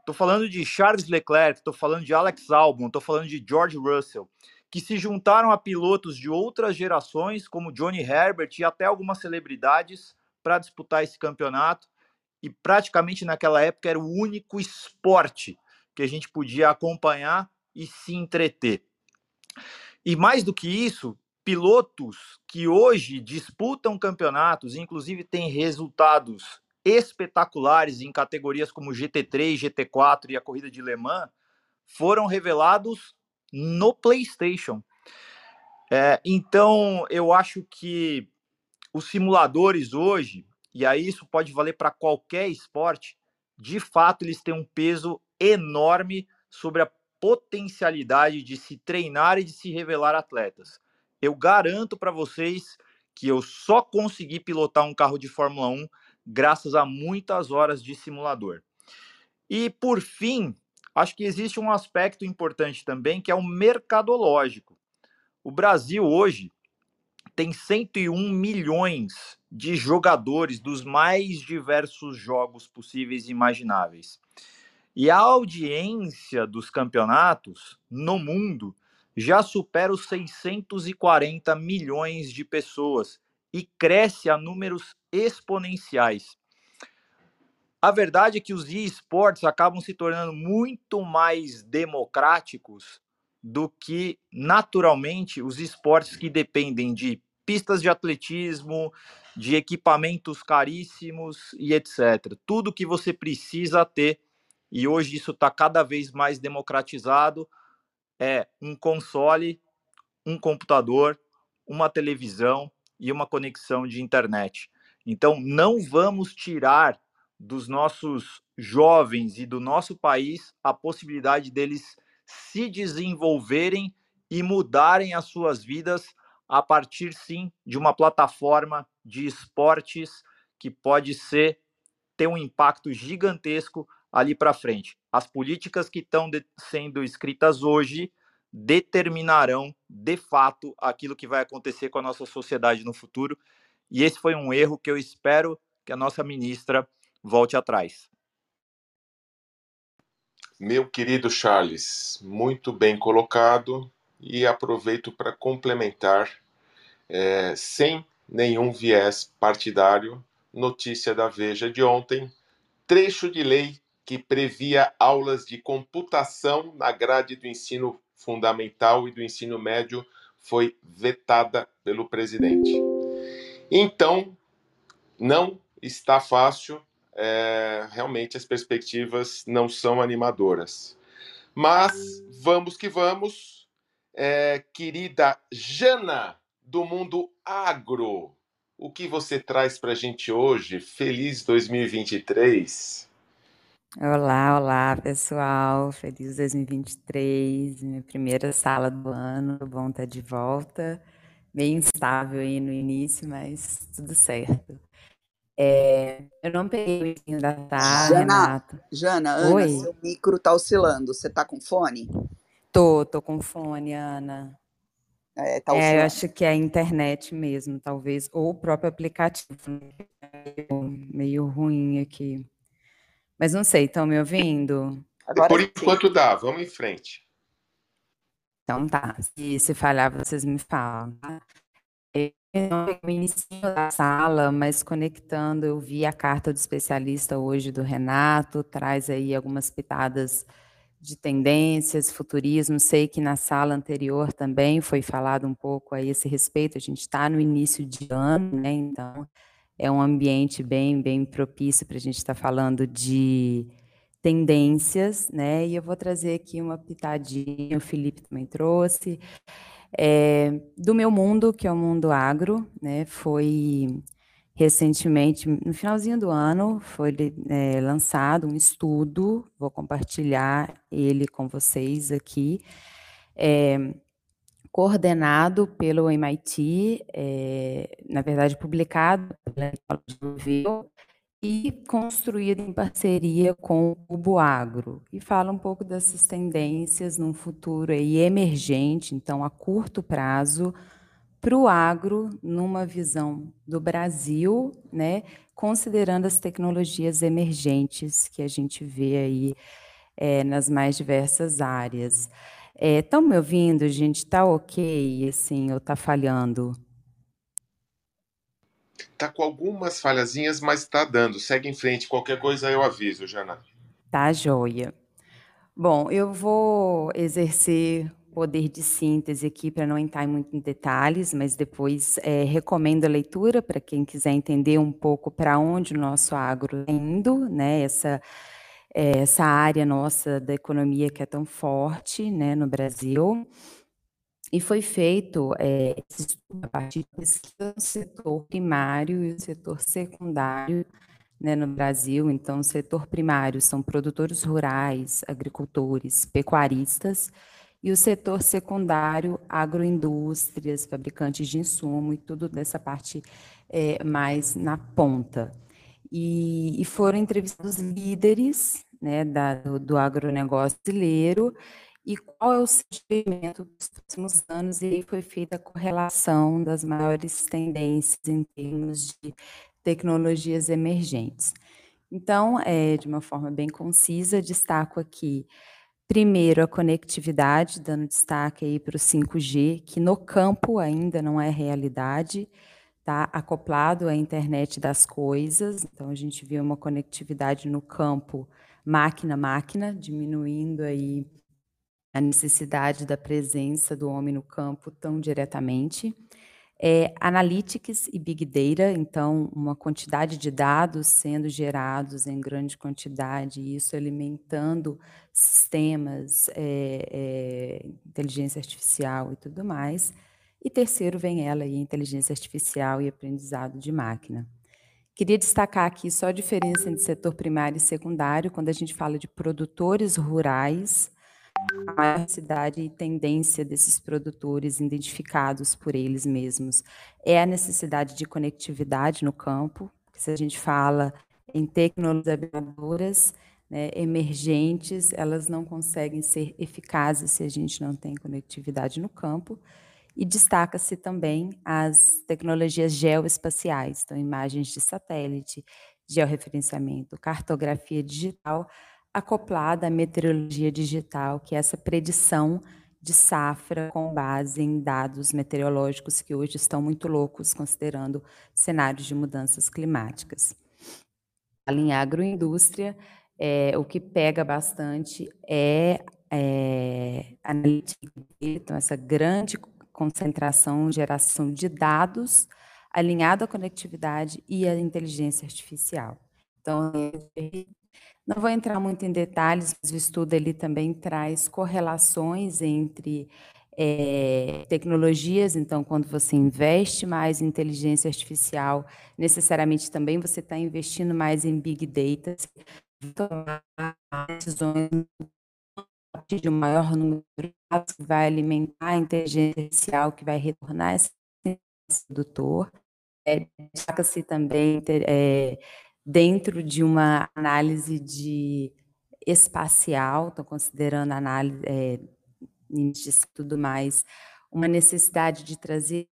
Estou falando de Charles Leclerc, estou falando de Alex Albon, estou falando de George Russell, que se juntaram a pilotos de outras gerações, como Johnny Herbert e até algumas celebridades, para disputar esse campeonato. E praticamente naquela época era o único esporte que a gente podia acompanhar e se entreter. E mais do que isso, pilotos que hoje disputam campeonatos, inclusive têm resultados espetaculares em categorias como GT3, GT4 e a corrida de Le Mans, foram revelados no PlayStation. É, então, eu acho que os simuladores hoje, e aí isso pode valer para qualquer esporte, de fato eles têm um peso enorme sobre a potencialidade de se treinar e de se revelar atletas. Eu garanto para vocês que eu só consegui pilotar um carro de Fórmula 1 graças a muitas horas de simulador. E por fim, acho que existe um aspecto importante também, que é o mercadológico. O Brasil hoje tem 101 milhões de jogadores dos mais diversos jogos possíveis e imagináveis. E a audiência dos campeonatos no mundo já supera os 640 milhões de pessoas e cresce a números exponenciais. A verdade é que os esportes acabam se tornando muito mais democráticos do que naturalmente os esportes que dependem de pistas de atletismo, de equipamentos caríssimos e etc. Tudo que você precisa ter, e hoje isso está cada vez mais democratizado, é um console, um computador, uma televisão e uma conexão de internet. Então, não vamos tirar dos nossos jovens e do nosso país a possibilidade deles se desenvolverem e mudarem as suas vidas a partir sim de uma plataforma de esportes que pode ser ter um impacto gigantesco ali para frente. As políticas que estão sendo escritas hoje determinarão de fato aquilo que vai acontecer com a nossa sociedade no futuro. E esse foi um erro que eu espero que a nossa ministra volte atrás. Meu querido Charles, muito bem colocado e aproveito para complementar, é, sem nenhum viés partidário, notícia da Veja de ontem: trecho de lei que previa aulas de computação na grade do ensino fundamental e do ensino médio foi vetada pelo presidente. Então, não está fácil é, realmente as perspectivas não são animadoras. Mas vamos que vamos, é, querida Jana do mundo agro, o que você traz para a gente hoje? Feliz 2023! Olá, olá pessoal, feliz 2023, minha primeira sala do ano, bom estar de volta, meio instável aí no início, mas tudo certo. É, eu não peguei o início da tarde, Jana, Renato. Jana, Ana, Oi? seu micro tá oscilando. Você tá com fone? Tô, tô com fone, Ana. É, tá É, eu oscilando. acho que é a internet mesmo, talvez, ou o próprio aplicativo, né, meio, meio ruim aqui. Mas não sei, estão me ouvindo? Agora Por sim. enquanto dá, vamos em frente. Então tá, se, se falhar, vocês me falam, tá? Eu início da sala, mas conectando, eu vi a carta do especialista hoje do Renato, traz aí algumas pitadas de tendências, futurismo. Sei que na sala anterior também foi falado um pouco a esse respeito. A gente está no início de ano, né? Então é um ambiente bem, bem propício para a gente estar falando de tendências, né? E eu vou trazer aqui uma pitadinha, o Felipe também trouxe, é, do meu mundo, que é o mundo agro, né? Foi recentemente, no finalzinho do ano, foi é, lançado um estudo, vou compartilhar ele com vocês aqui, é, coordenado pelo MIT, é, na verdade publicado pela e construído em parceria com o Cubo Agro, e fala um pouco dessas tendências num futuro aí emergente, então a curto prazo, para o agro, numa visão do Brasil, né, considerando as tecnologias emergentes que a gente vê aí é, nas mais diversas áreas. Estão me ouvindo, gente? Está ok, assim, ou está falhando? Tá com algumas falhazinhas, mas tá dando. Segue em frente. Qualquer coisa eu aviso, Jana. Tá joia. Bom, eu vou exercer poder de síntese aqui para não entrar muito em detalhes, mas depois é, recomendo a leitura para quem quiser entender um pouco para onde o nosso agro está indo, né? Essa, é, essa área nossa da economia que é tão forte né, no Brasil. E foi feito é, esse estudo a partir no setor primário e o setor secundário né, no Brasil. Então, o setor primário são produtores rurais, agricultores, pecuaristas, e o setor secundário, agroindústrias, fabricantes de insumo e tudo dessa parte é, mais na ponta. E, e foram entrevistados líderes né, da, do, do agronegócio brasileiro. E qual é o segmento dos próximos anos, e aí foi feita a correlação das maiores tendências em termos de tecnologias emergentes. Então, é, de uma forma bem concisa, destaco aqui, primeiro, a conectividade, dando destaque aí para o 5G, que no campo ainda não é realidade, está acoplado à internet das coisas, então a gente vê uma conectividade no campo máquina-máquina, diminuindo aí a necessidade da presença do homem no campo tão diretamente. É, analytics e Big Data, então, uma quantidade de dados sendo gerados em grande quantidade, e isso alimentando sistemas, é, é, inteligência artificial e tudo mais. E terceiro vem ela, aí, inteligência artificial e aprendizado de máquina. Queria destacar aqui só a diferença entre setor primário e secundário, quando a gente fala de produtores rurais, a necessidade e tendência desses produtores identificados por eles mesmos é a necessidade de conectividade no campo. Se a gente fala em tecnologias né, emergentes, elas não conseguem ser eficazes se a gente não tem conectividade no campo. E destaca-se também as tecnologias geoespaciais, então imagens de satélite, georreferenciamento, cartografia digital, acoplada à meteorologia digital, que é essa predição de safra com base em dados meteorológicos que hoje estão muito loucos, considerando cenários de mudanças climáticas. em agroindústria, é, o que pega bastante é, é analítica, então essa grande concentração, geração de dados alinhado à conectividade e à inteligência artificial. Então, não vou entrar muito em detalhes, mas o estudo ele também traz correlações entre é, tecnologias, então, quando você investe mais em inteligência artificial, necessariamente também você está investindo mais em big data, tomar decisões partir de um maior número de dados que vai alimentar a inteligência artificial, que vai retornar esse produtor. É, Destaca-se também é, dentro de uma análise de espacial, estou considerando análise é, tudo mais, uma necessidade de trazer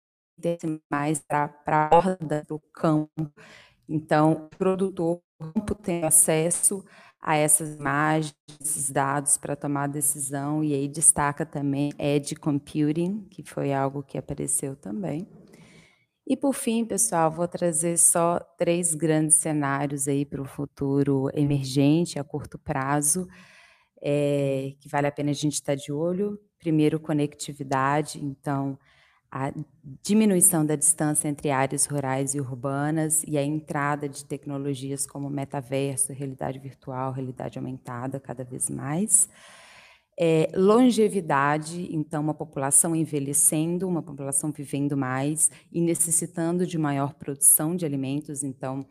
mais para a borda do campo. Então, o produtor tem acesso a essas imagens, esses dados para tomar decisão, e aí destaca também Edge Computing, que foi algo que apareceu também. E por fim, pessoal, vou trazer só três grandes cenários aí para o futuro emergente a curto prazo, é, que vale a pena a gente estar de olho. Primeiro, conectividade, então a diminuição da distância entre áreas rurais e urbanas e a entrada de tecnologias como metaverso, realidade virtual, realidade aumentada cada vez mais. É, longevidade, então, uma população envelhecendo, uma população vivendo mais e necessitando de maior produção de alimentos, então,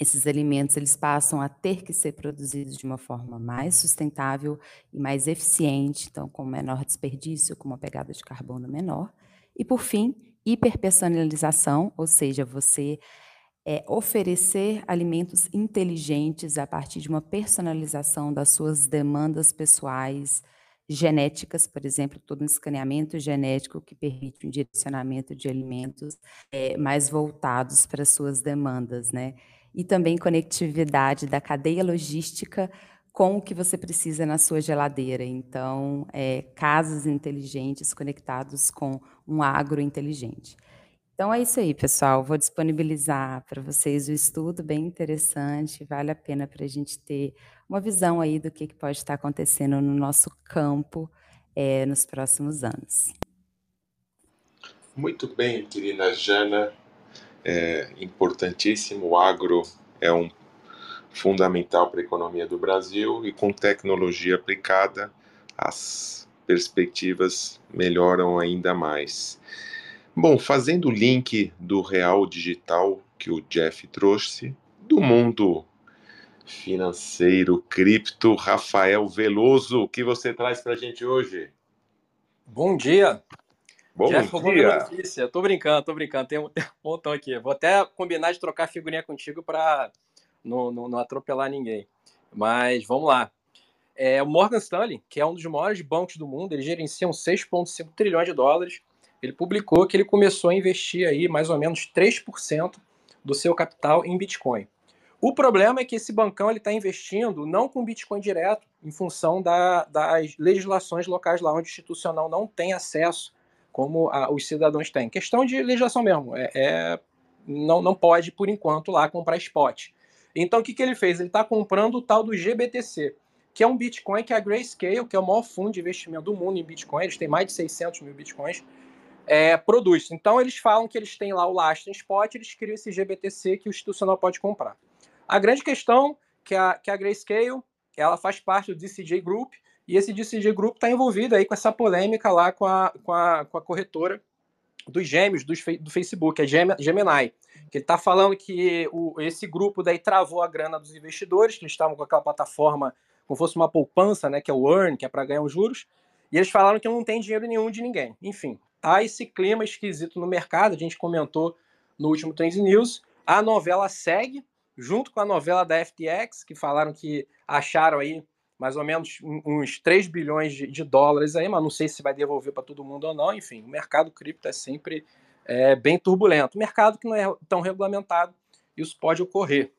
esses alimentos eles passam a ter que ser produzidos de uma forma mais sustentável e mais eficiente, então com menor desperdício, com uma pegada de carbono menor. E por fim, hiperpersonalização, ou seja, você é oferecer alimentos inteligentes a partir de uma personalização das suas demandas pessoais, genéticas, por exemplo, todo um escaneamento genético que permite um direcionamento de alimentos é, mais voltados para suas demandas, né? E também conectividade da cadeia logística com o que você precisa na sua geladeira. Então, é, casas inteligentes conectados com um agro inteligente. Então é isso aí, pessoal. Vou disponibilizar para vocês o estudo, bem interessante, vale a pena para a gente ter uma visão aí do que, que pode estar acontecendo no nosso campo é, nos próximos anos. Muito bem, querida Jana. É importantíssimo. O agro é um fundamental para a economia do Brasil e com tecnologia aplicada, as perspectivas melhoram ainda mais. Bom, fazendo o link do real digital que o Jeff trouxe, do mundo financeiro, cripto, Rafael Veloso, o que você traz para a gente hoje? Bom dia. Bom Jeff, dia. Notícia. Tô brincando, tô brincando. Tem um, tem um montão aqui. Vou até combinar de trocar figurinha contigo para não, não, não, atropelar ninguém. Mas vamos lá. É, o Morgan Stanley, que é um dos maiores bancos do mundo, ele gerencia 6,5 trilhões de dólares. Ele publicou que ele começou a investir aí mais ou menos 3% do seu capital em Bitcoin. O problema é que esse bancão está investindo não com Bitcoin direto, em função da, das legislações locais lá onde o institucional não tem acesso, como a, os cidadãos têm. Questão de legislação mesmo. É, é, não, não pode, por enquanto, lá comprar spot. Então, o que, que ele fez? Ele está comprando o tal do GBTC, que é um Bitcoin que a Grayscale, que é o maior fundo de investimento do mundo em Bitcoin, eles têm mais de 600 mil Bitcoins, é, produz. Então, eles falam que eles têm lá o lastro em spot, eles criam esse GBTC que o institucional pode comprar. A grande questão que a, que a Grayscale, ela faz parte do DCJ Group, e esse DCJ Group está envolvido aí com essa polêmica lá com a, com a, com a corretora dos gêmeos do Facebook, a Gemini, que ele está falando que o, esse grupo daí travou a grana dos investidores, que eles estavam com aquela plataforma como fosse uma poupança, né, que é o Earn, que é para ganhar os juros, e eles falaram que não tem dinheiro nenhum de ninguém. Enfim, tá esse clima esquisito no mercado, a gente comentou no último Trends News, a novela segue, junto com a novela da FTX, que falaram que acharam aí mais ou menos uns 3 bilhões de, de dólares aí, mas não sei se vai devolver para todo mundo ou não. Enfim, o mercado cripto é sempre é, bem turbulento. Mercado que não é tão regulamentado, isso pode ocorrer.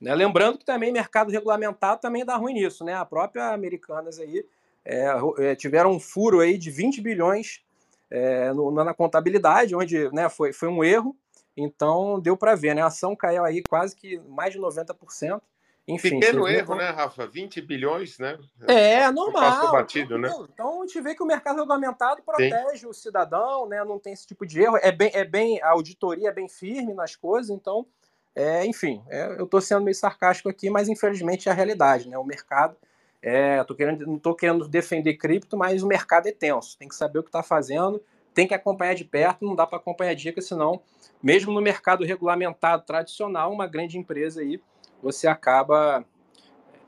Né? Lembrando que também mercado regulamentado também dá ruim nisso, né? A própria Americanas aí é, é, tiveram um furo aí de 20 bilhões é, no, na contabilidade, onde né, foi, foi um erro, então deu para ver, né? A ação caiu aí quase que mais de 90%. Enfim, Pequeno erro, né, Rafa? 20 bilhões, né? É, normal. Passou batido, né? Então a gente vê que o mercado regulamentado protege Sim. o cidadão, né? Não tem esse tipo de erro. É bem, é bem, a auditoria é bem firme nas coisas, então, é, enfim, é, eu estou sendo meio sarcástico aqui, mas infelizmente é a realidade, né? O mercado. É, tô querendo, não estou querendo defender cripto, mas o mercado é tenso. Tem que saber o que está fazendo, tem que acompanhar de perto, não dá para acompanhar dicas, senão, mesmo no mercado regulamentado tradicional, uma grande empresa aí você acaba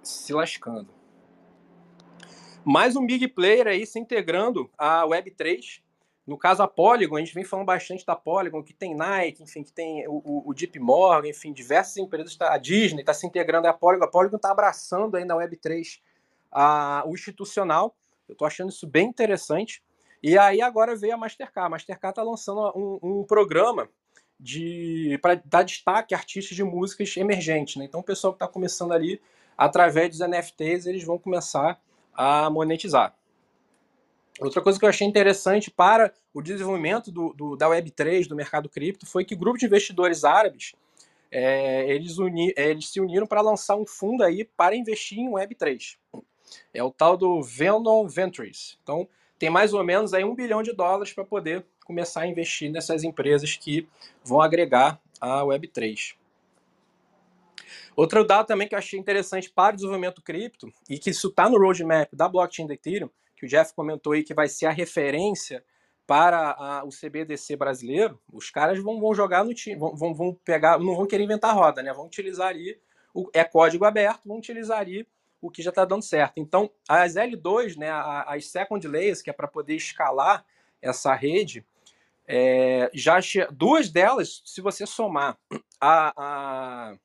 se lascando. Mais um big player aí se integrando à Web3. No caso, a Polygon, a gente vem falando bastante da Polygon, que tem Nike, enfim, que tem o, o Deep Morgan, enfim, diversas empresas, tá, a Disney está se integrando à Polygon, a Polygon está abraçando aí na Web3 a, o institucional. Eu estou achando isso bem interessante. E aí agora veio a Mastercard. A Mastercard está lançando um, um programa de para dar destaque a artistas de músicas emergentes. Né? Então, o pessoal que está começando ali, através dos NFTs, eles vão começar a monetizar. Outra coisa que eu achei interessante para o desenvolvimento do, do da Web3, do mercado cripto, foi que grupos de investidores árabes é, eles, uni, eles se uniram para lançar um fundo aí para investir em Web3. É o tal do Venom Ventures. Então, tem mais ou menos aí um bilhão de dólares para poder começar a investir nessas empresas que vão agregar a Web3. Outro dado também que eu achei interessante para o desenvolvimento cripto, e que isso está no roadmap da blockchain Ethereum, que o Jeff comentou aí que vai ser a referência para a, o CBDC brasileiro, os caras vão, vão jogar no time, vão, vão, vão, pegar, não vão querer inventar roda, né? Vão utilizar ali, o, é código aberto, vão utilizar ali o que já está dando certo. Então, as L2, né, as second layers, que é para poder escalar essa rede, é, já duas delas, se você somar a, a,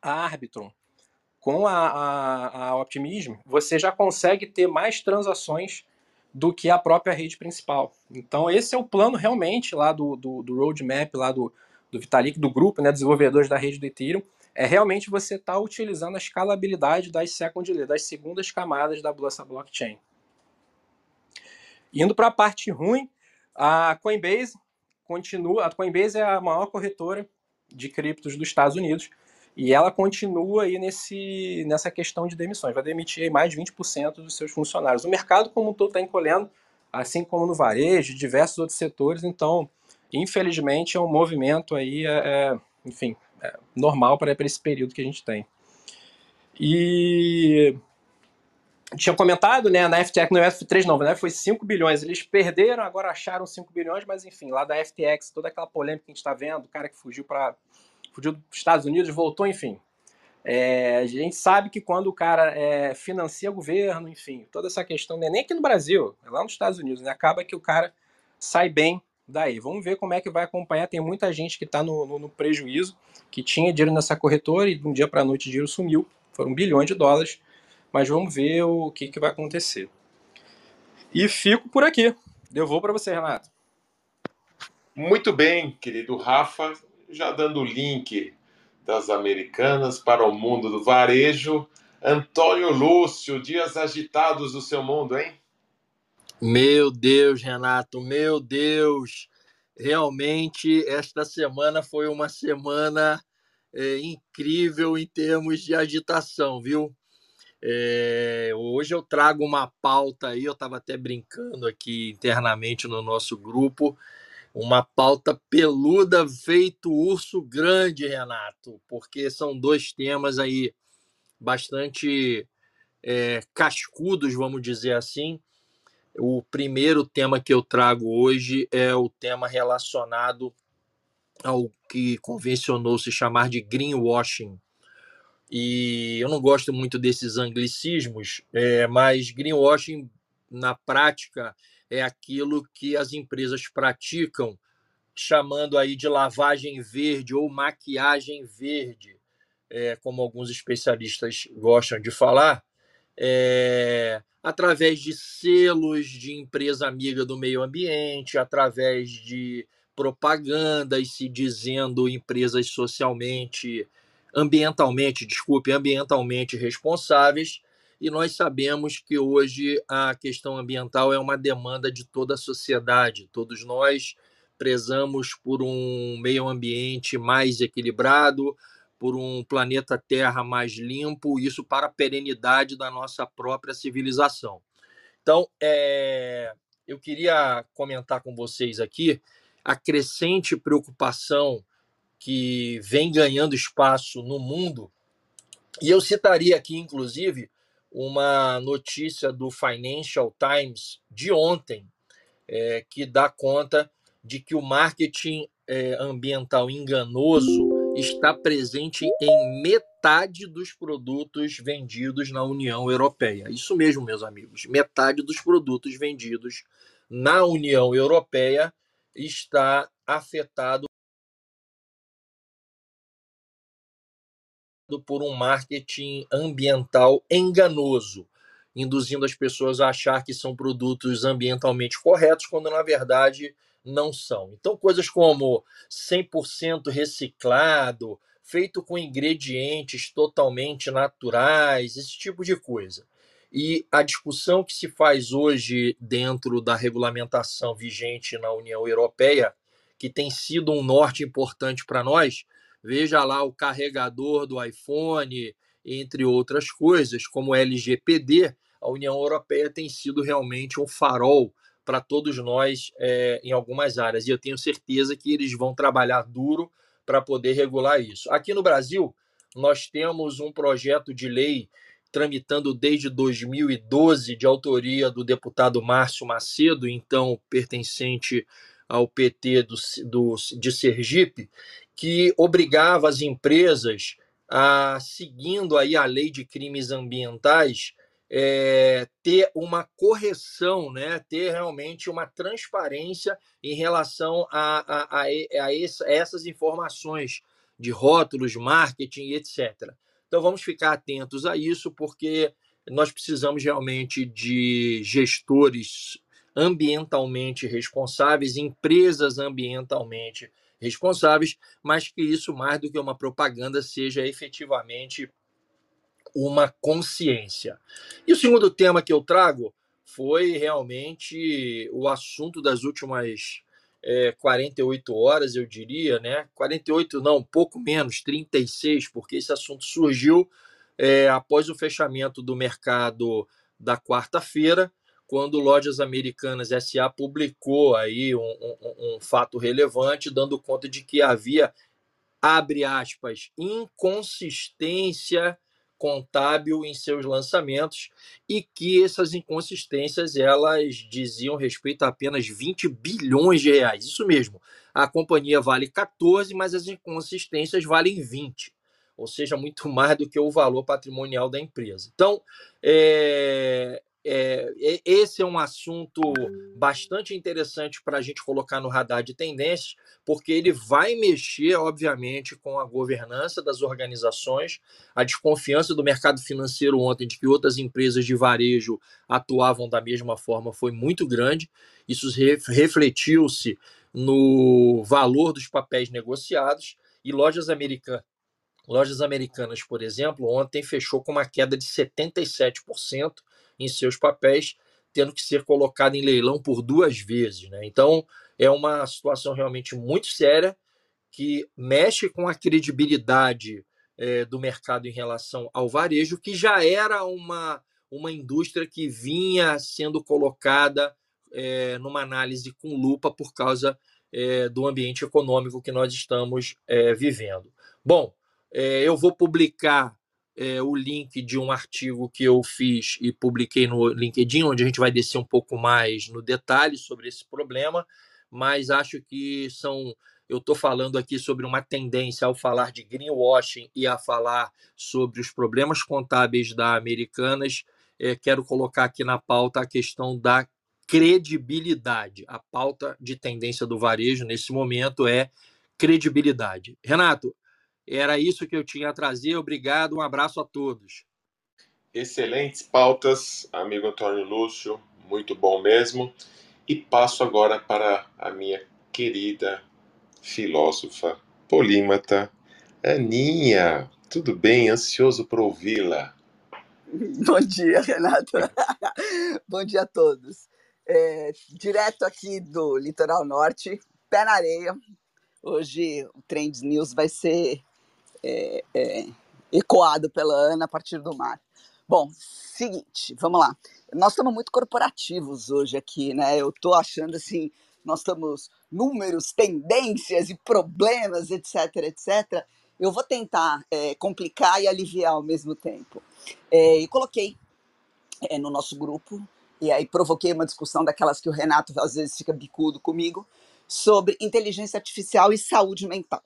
a Arbitron com a, a, a Optimism, você já consegue ter mais transações do que a própria rede principal. Então esse é o plano realmente lá do, do, do roadmap lá do, do Vitalik, do grupo, né, desenvolvedores da rede do Ethereum, é realmente você estar tá utilizando a escalabilidade das second das segundas camadas da blockchain. Indo para a parte ruim, a Coinbase continua, a Coinbase é a maior corretora de criptos dos Estados Unidos e ela continua aí nesse, nessa questão de demissões, vai demitir mais de 20% dos seus funcionários. O mercado como um todo está encolhendo, assim como no varejo, diversos outros setores, então, infelizmente, é um movimento aí, é, é enfim, é normal para esse período que a gente tem. E tinha comentado, né, na FTX, no F3 não, né, foi 5 bilhões, eles perderam, agora acharam 5 bilhões, mas enfim, lá da FTX, toda aquela polêmica que a gente está vendo, o cara que fugiu para fugiu dos Estados Unidos, voltou, enfim. É, a gente sabe que quando o cara é, financia governo, enfim, toda essa questão, não é nem aqui no Brasil, é lá nos Estados Unidos, né, acaba que o cara sai bem daí. Vamos ver como é que vai acompanhar. Tem muita gente que está no, no, no, prejuízo, que tinha dinheiro nessa corretora e de um dia para a noite o dinheiro sumiu. Foram bilhões de dólares, mas vamos ver o que, que vai acontecer. E fico por aqui. Devolvo para você, Renato. Muito bem, querido Rafa. Já dando o link das americanas para o mundo do varejo. Antônio Lúcio, dias agitados do seu mundo, hein? Meu Deus, Renato, meu Deus. Realmente, esta semana foi uma semana é, incrível em termos de agitação, viu? É, hoje eu trago uma pauta aí, eu estava até brincando aqui internamente no nosso grupo, uma pauta peluda feito urso grande, Renato, porque são dois temas aí bastante é, cascudos, vamos dizer assim. O primeiro tema que eu trago hoje é o tema relacionado ao que convencionou se chamar de greenwashing. E eu não gosto muito desses anglicismos, é, mas greenwashing, na prática, é aquilo que as empresas praticam, chamando aí de lavagem verde ou maquiagem verde, é, como alguns especialistas gostam de falar, é, através de selos de empresa amiga do meio ambiente, através de propagandas se dizendo empresas socialmente, ambientalmente, desculpe, ambientalmente responsáveis, e nós sabemos que hoje a questão ambiental é uma demanda de toda a sociedade. Todos nós prezamos por um meio ambiente mais equilibrado, por um planeta Terra mais limpo, isso para a perenidade da nossa própria civilização. Então, é, eu queria comentar com vocês aqui a crescente preocupação que vem ganhando espaço no mundo. E eu citaria aqui, inclusive, uma notícia do Financial Times de ontem, é, que dá conta de que o marketing é, ambiental enganoso está presente em metade dos produtos vendidos na União Europeia. Isso mesmo, meus amigos. Metade dos produtos vendidos na União Europeia está afetado por um marketing ambiental enganoso, induzindo as pessoas a achar que são produtos ambientalmente corretos, quando na verdade não são. Então, coisas como 100% reciclado, feito com ingredientes totalmente naturais, esse tipo de coisa. E a discussão que se faz hoje dentro da regulamentação vigente na União Europeia, que tem sido um norte importante para nós, veja lá o carregador do iPhone, entre outras coisas, como o LGPD, a União Europeia tem sido realmente um farol para todos nós é, em algumas áreas. E eu tenho certeza que eles vão trabalhar duro para poder regular isso. Aqui no Brasil, nós temos um projeto de lei tramitando desde 2012, de autoria do deputado Márcio Macedo, então pertencente ao PT do, do, de Sergipe, que obrigava as empresas a, seguindo aí a lei de crimes ambientais, é, ter uma correção, né, ter realmente uma transparência em relação a, a, a, a, essa, a essas informações de rótulos, marketing, etc. Então vamos ficar atentos a isso, porque nós precisamos realmente de gestores ambientalmente responsáveis, empresas ambientalmente responsáveis, mas que isso, mais do que uma propaganda, seja efetivamente uma consciência. E o segundo tema que eu trago foi realmente o assunto das últimas é, 48 horas, eu diria, né? 48 não, pouco menos, 36, porque esse assunto surgiu é, após o fechamento do mercado da quarta-feira, quando Lojas Americanas SA publicou aí um, um, um fato relevante, dando conta de que havia, abre aspas, inconsistência contábil em seus lançamentos e que essas inconsistências elas diziam respeito a apenas 20 bilhões de reais. Isso mesmo. A companhia vale 14, mas as inconsistências valem 20, ou seja, muito mais do que o valor patrimonial da empresa. Então, é, é, esse é um assunto bastante interessante para a gente colocar no radar de tendências, porque ele vai mexer, obviamente, com a governança das organizações. A desconfiança do mercado financeiro ontem de que outras empresas de varejo atuavam da mesma forma foi muito grande. Isso refletiu-se no valor dos papéis negociados e lojas americanas. Lojas americanas, por exemplo, ontem fechou com uma queda de 77% em seus papéis, tendo que ser colocado em leilão por duas vezes. Né? Então, é uma situação realmente muito séria que mexe com a credibilidade é, do mercado em relação ao varejo, que já era uma, uma indústria que vinha sendo colocada é, numa análise com lupa por causa é, do ambiente econômico que nós estamos vivendo. Bom, eu vou publicar é, o link de um artigo que eu fiz e publiquei no LinkedIn, onde a gente vai descer um pouco mais no detalhe sobre esse problema, mas acho que são. Eu estou falando aqui sobre uma tendência ao falar de greenwashing e a falar sobre os problemas contábeis da Americanas. É, quero colocar aqui na pauta a questão da credibilidade. A pauta de tendência do varejo nesse momento é credibilidade. Renato, era isso que eu tinha a trazer. Obrigado, um abraço a todos. Excelentes pautas, amigo Antônio Lúcio, muito bom mesmo. E passo agora para a minha querida filósofa polímata, Aninha. Tudo bem? Ansioso por ouvi-la. Bom dia, Renata. bom dia a todos. É, direto aqui do litoral norte, pé na areia. Hoje o Trends News vai ser é, é, ecoado pela Ana a partir do mar. Bom, seguinte, vamos lá. Nós estamos muito corporativos hoje aqui, né? Eu estou achando assim, nós estamos números, tendências e problemas, etc, etc. Eu vou tentar é, complicar e aliviar ao mesmo tempo. É, e coloquei é, no nosso grupo, e aí provoquei uma discussão daquelas que o Renato às vezes fica bicudo comigo, sobre inteligência artificial e saúde mental.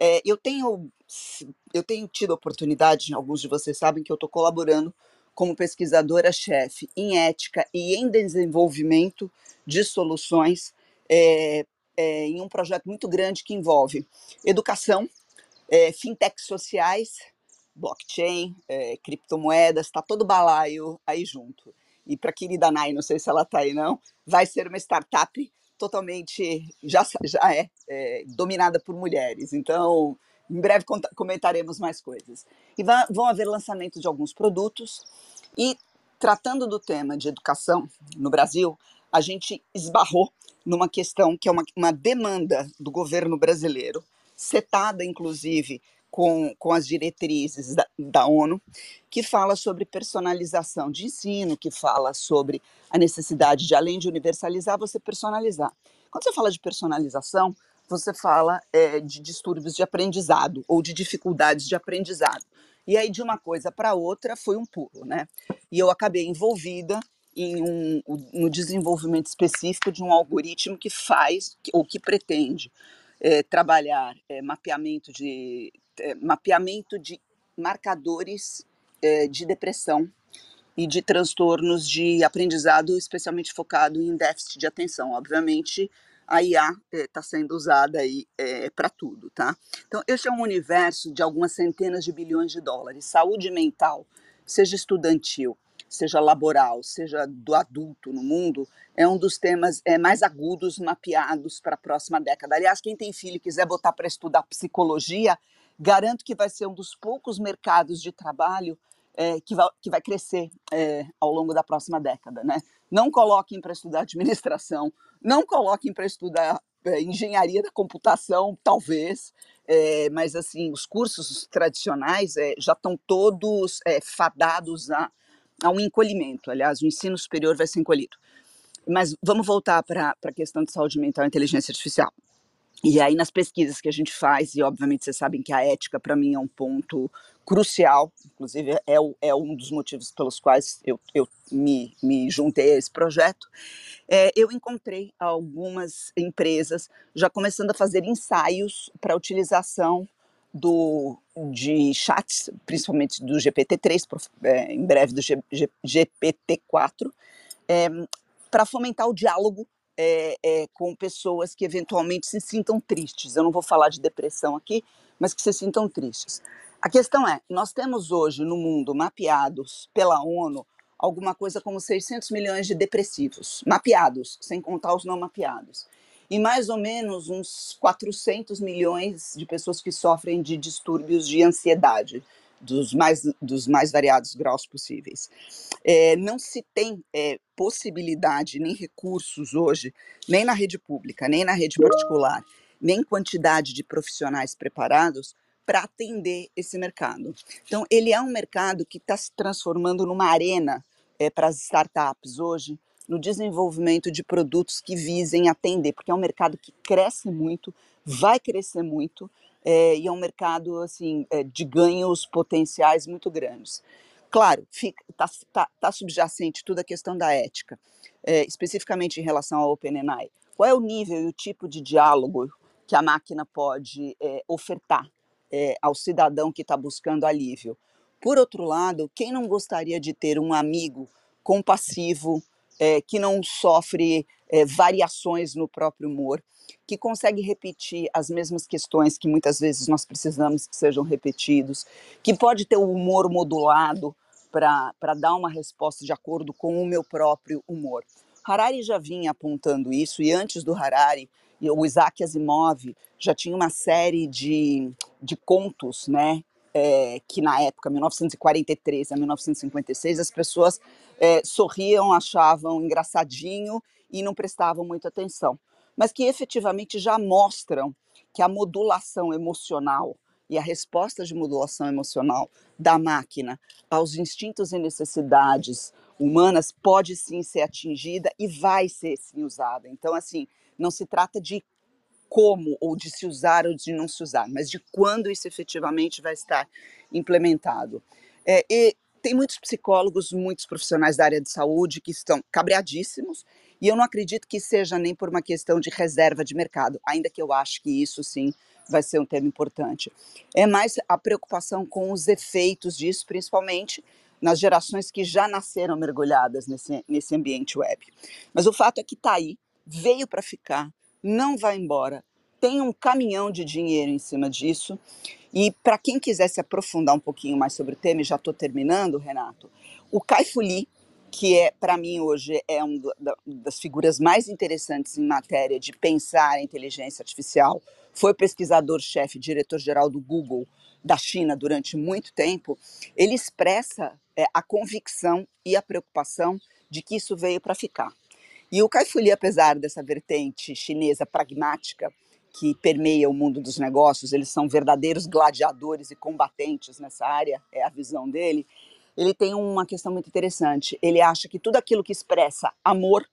É, eu tenho eu tenho tido a oportunidade, alguns de vocês sabem que eu estou colaborando como pesquisadora-chefe em ética e em desenvolvimento de soluções é, é, em um projeto muito grande que envolve educação, é, fintechs sociais, blockchain, é, criptomoedas, está todo balaio aí junto. E para a querida Nai, não sei se ela está aí não, vai ser uma startup totalmente, já, já é, é dominada por mulheres. Então, em breve comentaremos mais coisas. E vão haver lançamentos de alguns produtos. E tratando do tema de educação no Brasil, a gente esbarrou numa questão que é uma, uma demanda do governo brasileiro, setada inclusive com, com as diretrizes da, da ONU, que fala sobre personalização de ensino, que fala sobre a necessidade de, além de universalizar, você personalizar. Quando você fala de personalização, você fala é, de distúrbios de aprendizado ou de dificuldades de aprendizado. E aí, de uma coisa para outra, foi um pulo, né? E eu acabei envolvida em um, no desenvolvimento específico de um algoritmo que faz ou que pretende é, trabalhar é, mapeamento de é, mapeamento de marcadores de depressão e de transtornos de aprendizado, especialmente focado em déficit de atenção. Obviamente, a IA está eh, sendo usada aí é, para tudo, tá? Então, esse é um universo de algumas centenas de bilhões de dólares. Saúde mental, seja estudantil, seja laboral, seja do adulto no mundo, é um dos temas é, mais agudos mapeados para a próxima década. Aliás, quem tem filho e quiser botar para estudar psicologia, garanto que vai ser um dos poucos mercados de trabalho é, que, vai, que vai crescer é, ao longo da próxima década, né? Não coloquem para estudar administração, não coloquem para estudar é, engenharia da computação, talvez, é, mas assim, os cursos tradicionais é, já estão todos é, fadados a, a um encolhimento. Aliás, o ensino superior vai ser encolhido. Mas vamos voltar para a questão de saúde mental e inteligência artificial. E aí, nas pesquisas que a gente faz, e obviamente vocês sabem que a ética para mim é um ponto crucial, inclusive é, é um dos motivos pelos quais eu, eu me, me juntei a esse projeto, é, eu encontrei algumas empresas já começando a fazer ensaios para utilização do, de chats, principalmente do GPT-3, é, em breve do GPT-4, é, para fomentar o diálogo é, é, com pessoas que eventualmente se sintam tristes. Eu não vou falar de depressão aqui, mas que se sintam tristes. A questão é, nós temos hoje no mundo mapeados pela ONU alguma coisa como 600 milhões de depressivos, mapeados, sem contar os não mapeados e mais ou menos uns 400 milhões de pessoas que sofrem de distúrbios de ansiedade, dos mais, dos mais variados graus possíveis. É, não se tem é, possibilidade nem recursos hoje, nem na rede pública, nem na rede particular, nem quantidade de profissionais preparados para atender esse mercado. Então, ele é um mercado que está se transformando numa arena é, para as startups hoje, no desenvolvimento de produtos que visem atender, porque é um mercado que cresce muito, vai crescer muito, é, e é um mercado assim é, de ganhos potenciais muito grandes. Claro, está tá, tá subjacente toda a questão da ética, é, especificamente em relação ao OpenAI. Qual é o nível e o tipo de diálogo que a máquina pode ofertar ao cidadão que está buscando alívio? Por outro lado, quem não gostaria de ter um amigo compassivo, é, que não sofre é, variações no próprio humor, que consegue repetir as mesmas questões que muitas vezes nós precisamos que sejam repetidos, que pode ter o humor modulado para dar uma resposta de acordo com o meu próprio humor. Harari já vinha apontando isso, e antes do Harari, o Isaac Asimov já tinha uma série de, de contos, né, é, que na época, 1943 a 1956, as pessoas é, sorriam, achavam engraçadinho e não prestavam muita atenção, mas que efetivamente já mostram que a modulação emocional e a resposta de modulação emocional da máquina aos instintos e necessidades humanas pode sim ser atingida e vai ser sim usada. Então, assim, não se trata de como ou de se usar ou de não se usar, mas de quando isso efetivamente vai estar implementado. É, e tem muitos psicólogos, muitos profissionais da área de saúde que estão cabreadíssimos, e eu não acredito que seja nem por uma questão de reserva de mercado, ainda que eu acho que isso sim vai ser um tema importante. É mais a preocupação com os efeitos disso, principalmente nas gerações que já nasceram mergulhadas nesse, nesse ambiente web. Mas o fato é que está aí, veio para ficar, não vai embora. Tem um caminhão de dinheiro em cima disso. E para quem quiser se aprofundar um pouquinho mais sobre o tema, e já estou terminando, Renato, o Kai Fu Lee, que é para mim hoje é uma das figuras mais interessantes em matéria de pensar a inteligência artificial, foi pesquisador-chefe, diretor-geral do Google da China durante muito tempo, ele expressa é, a convicção e a preocupação de que isso veio para ficar. E o Kai Fu Lee, apesar dessa vertente chinesa pragmática que permeia o mundo dos negócios, eles são verdadeiros gladiadores e combatentes nessa área, é a visão dele. Ele tem uma questão muito interessante. Ele acha que tudo aquilo que expressa amor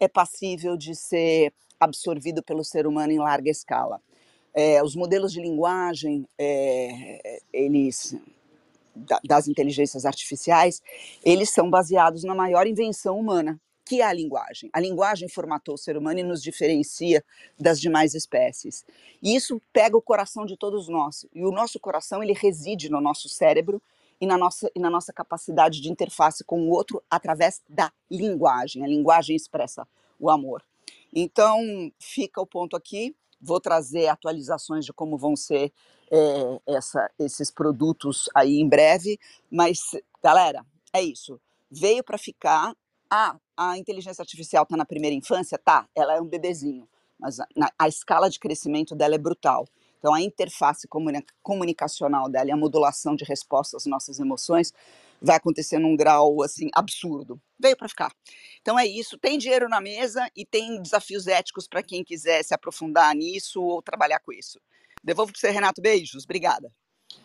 é passível de ser absorvido pelo ser humano em larga escala. É, os modelos de linguagem, é, eles das inteligências artificiais, eles são baseados na maior invenção humana, que é a linguagem. A linguagem formatou o ser humano e nos diferencia das demais espécies. E isso pega o coração de todos nós. E o nosso coração ele reside no nosso cérebro e na nossa, e na nossa capacidade de interface com o outro através da linguagem. A linguagem expressa o amor. Então, fica o ponto aqui. Vou trazer atualizações de como vão ser é, essa, esses produtos aí em breve. Mas, galera, é isso. Veio para ficar. Ah, a inteligência artificial está na primeira infância? Tá, ela é um bebezinho, mas a, na, a escala de crescimento dela é brutal. Então, a interface comunicacional dela e a modulação de respostas às nossas emoções vai acontecer num grau assim absurdo. Veio para ficar. Então é isso. Tem dinheiro na mesa e tem desafios éticos para quem quiser se aprofundar nisso ou trabalhar com isso. Devolvo para você, Renato. Beijos. Obrigada.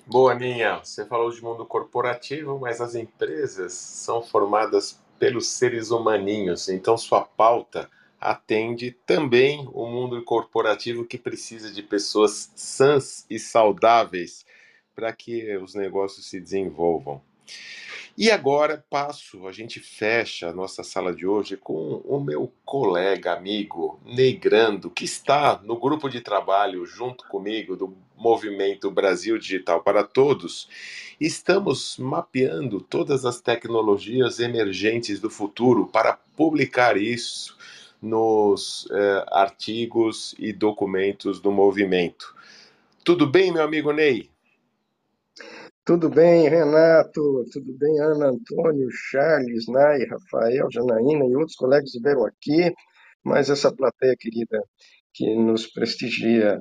Boa, Ninha. Você falou de mundo corporativo, mas as empresas são formadas pelos seres humaninhos. Então, sua pauta atende também o mundo corporativo que precisa de pessoas sãs e saudáveis para que os negócios se desenvolvam. E agora passo, a gente fecha a nossa sala de hoje com o meu colega, amigo Negrando, que está no grupo de trabalho junto comigo do movimento Brasil Digital para Todos, estamos mapeando todas as tecnologias emergentes do futuro para publicar isso nos eh, artigos e documentos do movimento. Tudo bem, meu amigo Ney? Tudo bem, Renato? Tudo bem, Ana Antônio, Charles, Nai, Rafael, Janaína e outros colegas estiveram aqui, mas essa plateia querida que nos prestigia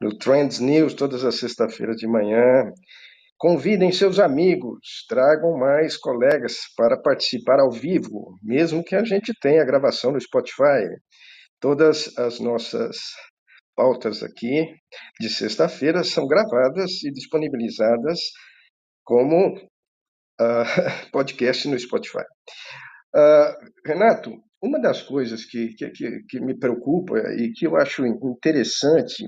no Trends News todas as sextas-feiras de manhã. Convidem seus amigos, tragam mais colegas para participar ao vivo, mesmo que a gente tenha a gravação no Spotify. Todas as nossas pautas aqui de sexta-feira são gravadas e disponibilizadas como uh, podcast no Spotify. Uh, Renato, uma das coisas que, que, que, me preocupa e que eu acho interessante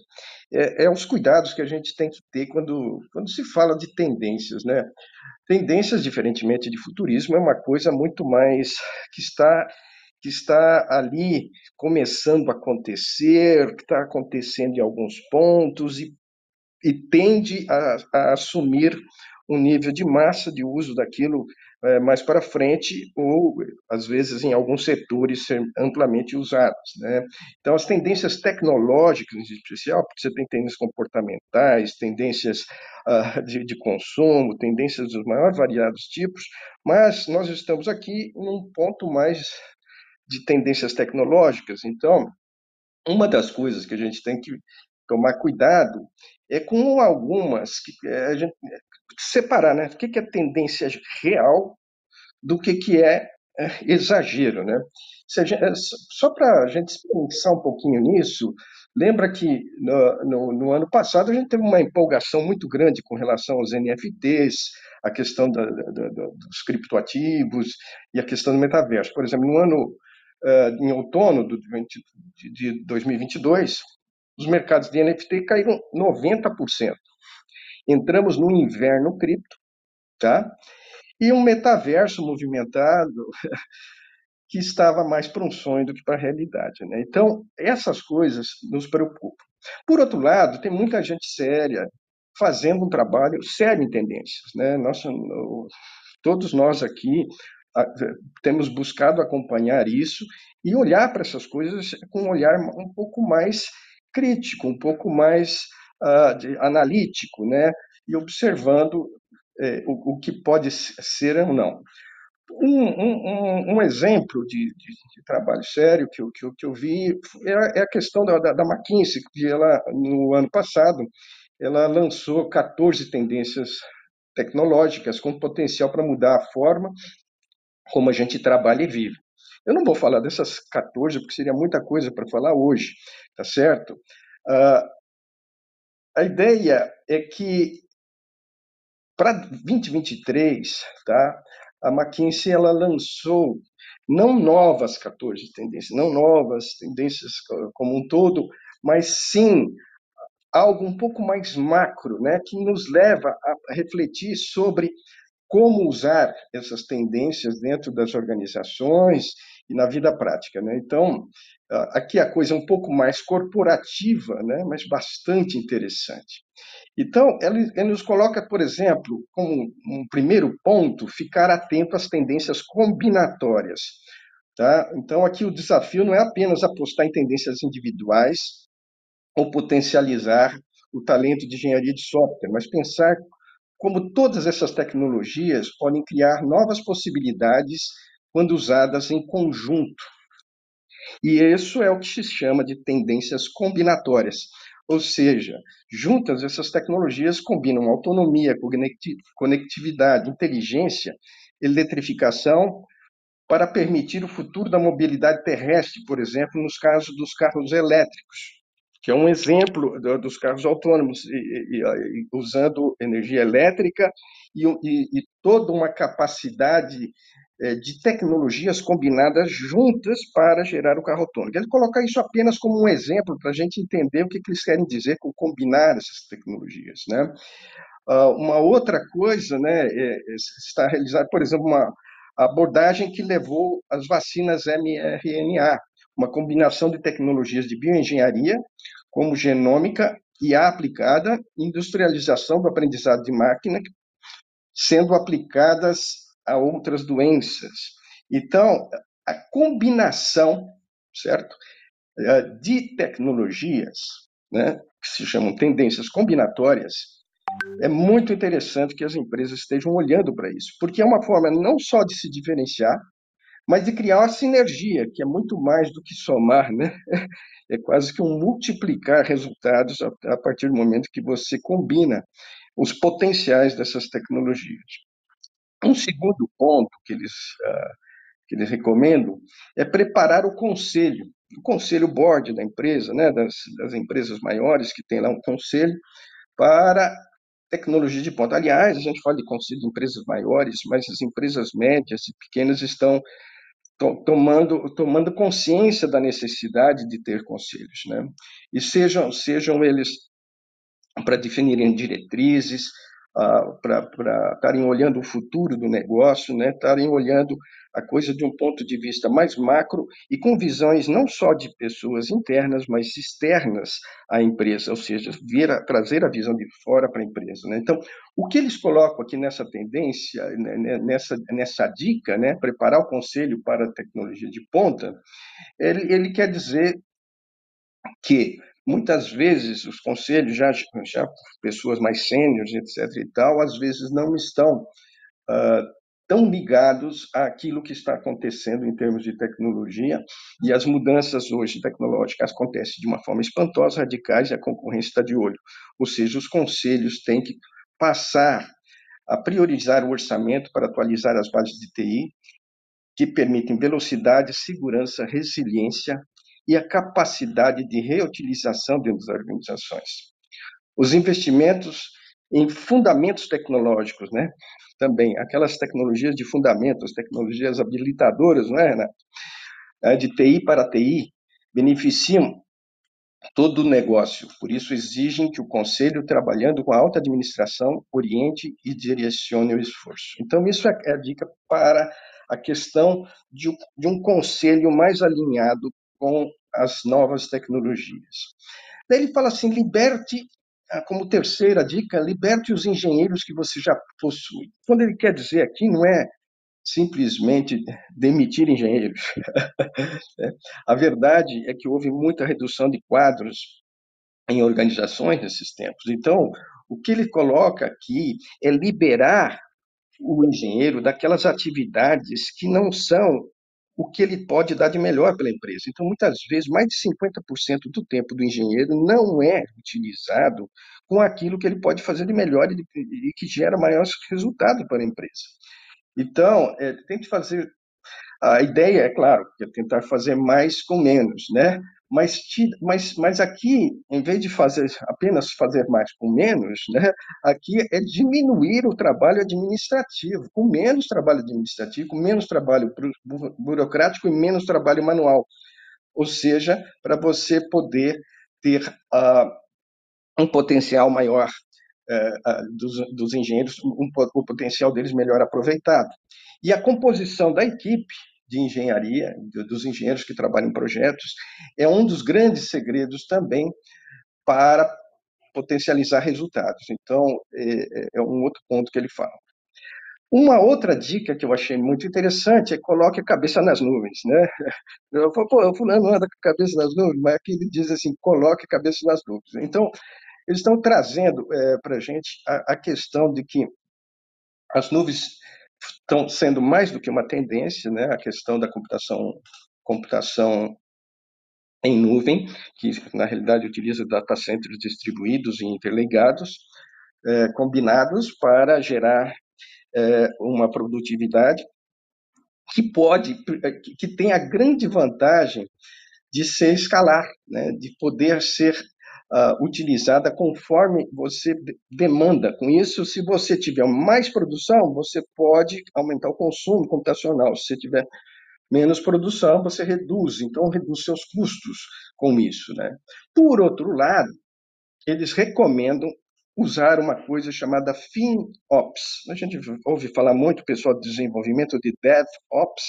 é, é, os cuidados que a gente tem que ter quando, quando se fala de tendências, né? Tendências, diferentemente de futurismo, é uma coisa muito mais que está que está ali começando a acontecer, que está acontecendo em alguns pontos e, e tende a, a assumir um nível de massa de uso daquilo é, mais para frente, ou, às vezes, em alguns setores, ser amplamente usados. Né? Então, as tendências tecnológicas, em especial, porque você tem tendências comportamentais, tendências uh, de, de, consumo, tendências dos mais variados tipos, mas nós estamos aqui num ponto mais de tendências tecnológicas. Então, uma das coisas que a gente tem que tomar cuidado é com algumas que a gente separar, né? O que é tendência real do que que é, é exagero, né? Gente, é, só para a gente pensar um pouquinho nisso, lembra que no, no, no, ano passado a gente teve uma empolgação muito grande com relação aos NFTs, a questão da, da, da, dos criptoativos e a questão do metaverso. Por exemplo, no ano uh, em outono do, de, de 2022, os mercados de NFT caíram 90%. Entramos no inverno cripto, tá? E um metaverso movimentado que estava mais para um sonho do que para a realidade, né? Então, essas coisas nos preocupam. Por outro lado, tem muita gente séria fazendo um trabalho sério em tendências, né? Nossa, todos nós aqui temos buscado acompanhar isso e olhar para essas coisas com um olhar um pouco mais crítico, um pouco mais uh, de, analítico, né? E observando eh, o, o, que pode ser ou não. Um, um, um exemplo de, de, de, trabalho sério que eu, que eu, que eu vi é, é a questão da, da, da McKinsey, que ela, no ano passado, ela lançou 14 tendências tecnológicas com potencial para mudar a forma como a gente trabalha e vive. Eu não vou falar dessas 14, porque seria muita coisa para falar hoje, tá certo? Uh, a ideia é que para 2023, tá? A McKinsey ela lançou não novas 14 tendências, não novas tendências como um todo, mas sim algo um pouco mais macro, né, que nos leva a refletir sobre como usar essas tendências dentro das organizações e na vida prática. Né? Então, aqui a coisa é um pouco mais corporativa, né? mas bastante interessante. Então, ele, ele nos coloca, por exemplo, como um primeiro ponto, ficar atento às tendências combinatórias. Tá? Então, aqui o desafio não é apenas apostar em tendências individuais ou potencializar o talento de engenharia de software, mas pensar como todas essas tecnologias podem criar novas possibilidades quando usadas em conjunto. E isso é o que se chama de tendências combinatórias. Ou seja, juntas essas tecnologias combinam autonomia, conectividade, inteligência, eletrificação, para permitir o futuro da mobilidade terrestre, por exemplo, nos casos dos carros elétricos que é um exemplo dos carros autônomos, e, e, e, usando energia elétrica e, toda uma capacidade de tecnologias combinadas juntas para gerar o carro autônomo. Ele coloca isso apenas como um exemplo para a gente entender o que, que eles querem dizer com combinar essas tecnologias. Né? Uh, uma outra coisa né, é, é, está realizada, por exemplo, uma abordagem que levou as vacinas mRNA, uma combinação de tecnologias de bioengenharia como genômica IA aplicada, industrialização do aprendizado de máquina, sendo aplicadas a outras doenças. Então, a combinação, certo, eh, de tecnologias, né, que se chamam tendências combinatórias, é muito interessante que as empresas estejam olhando para isso, porque é uma forma não só de se diferenciar, mas de criar uma sinergia, que é muito mais do que somar, né? É quase que um multiplicar resultados a partir do momento que você combina os potenciais dessas tecnologias. Um segundo ponto que eles, uh, que eles recomendam é preparar o conselho, o conselho board da empresa, né, das, das empresas maiores que tem lá um conselho para tecnologia de ponta. Aliás, a gente fala de conselho de empresas maiores, mas as empresas médias e pequenas estão to tomando, tomando consciência da necessidade de ter conselhos, né? E sejam, sejam eles para definirem diretrizes, para estarem olhando o futuro do negócio, né? Estarem olhando a coisa de um ponto de vista mais macro e com visões não só de pessoas internas, mas externas à empresa, ou seja, a, trazer a visão de fora para a empresa. Né? Então, o que eles colocam aqui nessa tendência, né, né, nessa, nessa dica, né, preparar o conselho para a tecnologia de ponta, ele, ele quer dizer que muitas vezes os conselhos, já, já pessoas mais sêniores, etc. e tal, às vezes não estão uh, tão ligados àquilo que está acontecendo em termos de tecnologia, e as mudanças hoje tecnológicas acontecem de uma forma espantosa, radicais, e a concorrência está de olho. Ou seja, os conselhos têm que passar a priorizar o orçamento para atualizar as bases de TI, que permitem velocidade, segurança, resiliência e a capacidade de reutilização das organizações. Os investimentos em fundamentos tecnológicos, né? Também aquelas tecnologias de fundamento, as tecnologias habilitadoras, não é, Renato? É, de TI para TI, beneficiam todo o negócio. Por isso exigem que o conselho, trabalhando com a alta administração, oriente e direcione o esforço. Então isso é, é a dica para a questão de um conselho mais alinhado com as novas tecnologias. Daí ele fala assim: liberte ah, como terceira dica, liberte os engenheiros que você já possui. Quando ele quer dizer aqui, não é simplesmente demitir engenheiros. Né? A verdade é que houve muita redução de quadros em organizações nesses tempos. Então, o que ele coloca aqui é liberar o engenheiro daquelas atividades que não são o que ele pode dar de melhor pela empresa. Então, muitas vezes, mais de 50% do tempo do engenheiro não é utilizado com aquilo que ele pode fazer de melhor e, que gera maiores resultados para a empresa. Então, é, tem que fazer. A ideia, é claro, é tentar fazer mais com menos, né? Mas, mas, mas aqui, em vez de fazer apenas fazer mais com menos, né, aqui é diminuir o trabalho administrativo, com menos trabalho administrativo, com menos trabalho burocrático e menos trabalho manual. Ou seja, para você poder ter uh, um potencial maior uh, dos, dos, engenheiros, um, o potencial deles melhor aproveitado. E a composição da equipe de engenharia, dos engenheiros que trabalham em projetos, é um dos grandes segredos também para potencializar resultados. Então, é, é, é um outro ponto que ele fala. Uma outra dica que eu achei muito interessante é coloque a cabeça nas nuvens, né? Eu falo, pô, o fulano anda com a cabeça nas nuvens, mas aqui ele diz assim, coloque a cabeça nas nuvens. Então, eles estão trazendo é, para a gente a questão de que as nuvens estão sendo mais do que uma tendência, né? A questão da computação, computação em nuvem, que na realidade utiliza data centers distribuídos e interligados, é, combinados para gerar é, uma produtividade que pode, que tem a grande vantagem de ser escalar, né, de poder ser uh, utilizada conforme você demanda. Com isso, se você tiver mais produção, você pode aumentar o consumo computacional. Se você tiver menos produção, você reduz, então reduz seus custos com isso. Né? Por outro lado, eles recomendam usar uma coisa chamada FinOps. A gente ouve falar muito, pessoal de desenvolvimento de DevOps,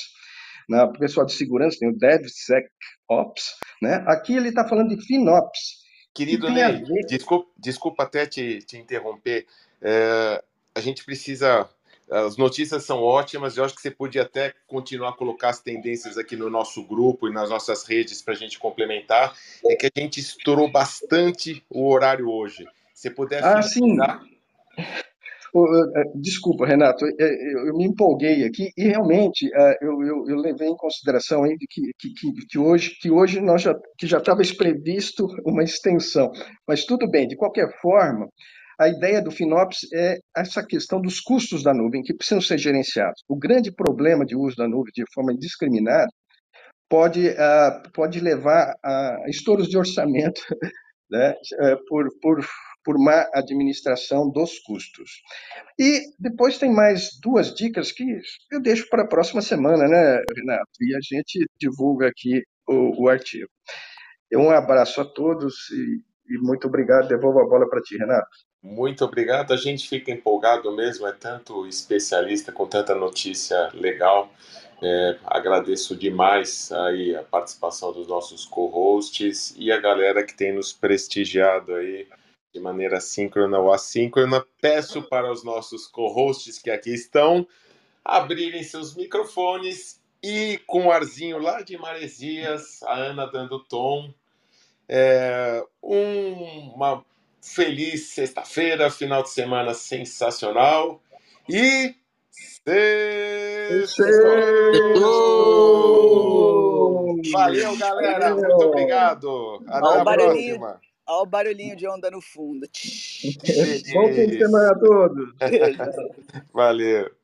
né? o pessoal de segurança tem o DevSecOps. Né? Aqui ele está falando de FinOps, Querido Ney, desculpa, desculpa até te, te interromper. É, a gente precisa. As notícias são ótimas, eu acho que você podia até continuar a colocar as tendências aqui no nosso grupo e nas nossas redes para a gente complementar. É que a gente estourou bastante o horário hoje. Se puder ah, finalizar. Sim. É, desculpa, Renato, é, eu me empolguei aqui e realmente é, eu, eu, eu levei em consideração aí que, que, que, hoje, que hoje nós já, que já estava previsto uma extensão, mas tudo bem, de qualquer forma, a ideia do FinOps é essa questão dos custos da nuvem que precisam ser gerenciados. O grande problema de uso da nuvem de forma indiscriminada pode, pode levar a estouros de orçamento né, por, por por má administração dos custos. E depois tem mais duas dicas que eu deixo para a próxima semana, né, Renato? E a gente divulga aqui o, o artigo. Um abraço a todos e, e muito obrigado. Devolvo a bola para ti, Renato. Muito obrigado. A gente fica empolgado mesmo, é tanto especialista com tanta notícia legal. É, agradeço demais aí a participação dos nossos co-hosts e a galera que tem nos prestigiado aí de maneira síncrona ou assíncrona. Peço para os nossos co-hosts que aqui estão abrirem seus microfones e com o arzinho lá de Maresias, a Ana dando tom. É, um, uma feliz sexta-feira, final de semana sensacional e Valeu, galera. Muito obrigado. Até a próxima. Olha o barulhinho de onda no fundo. Bom fim de semana a todos. Valeu.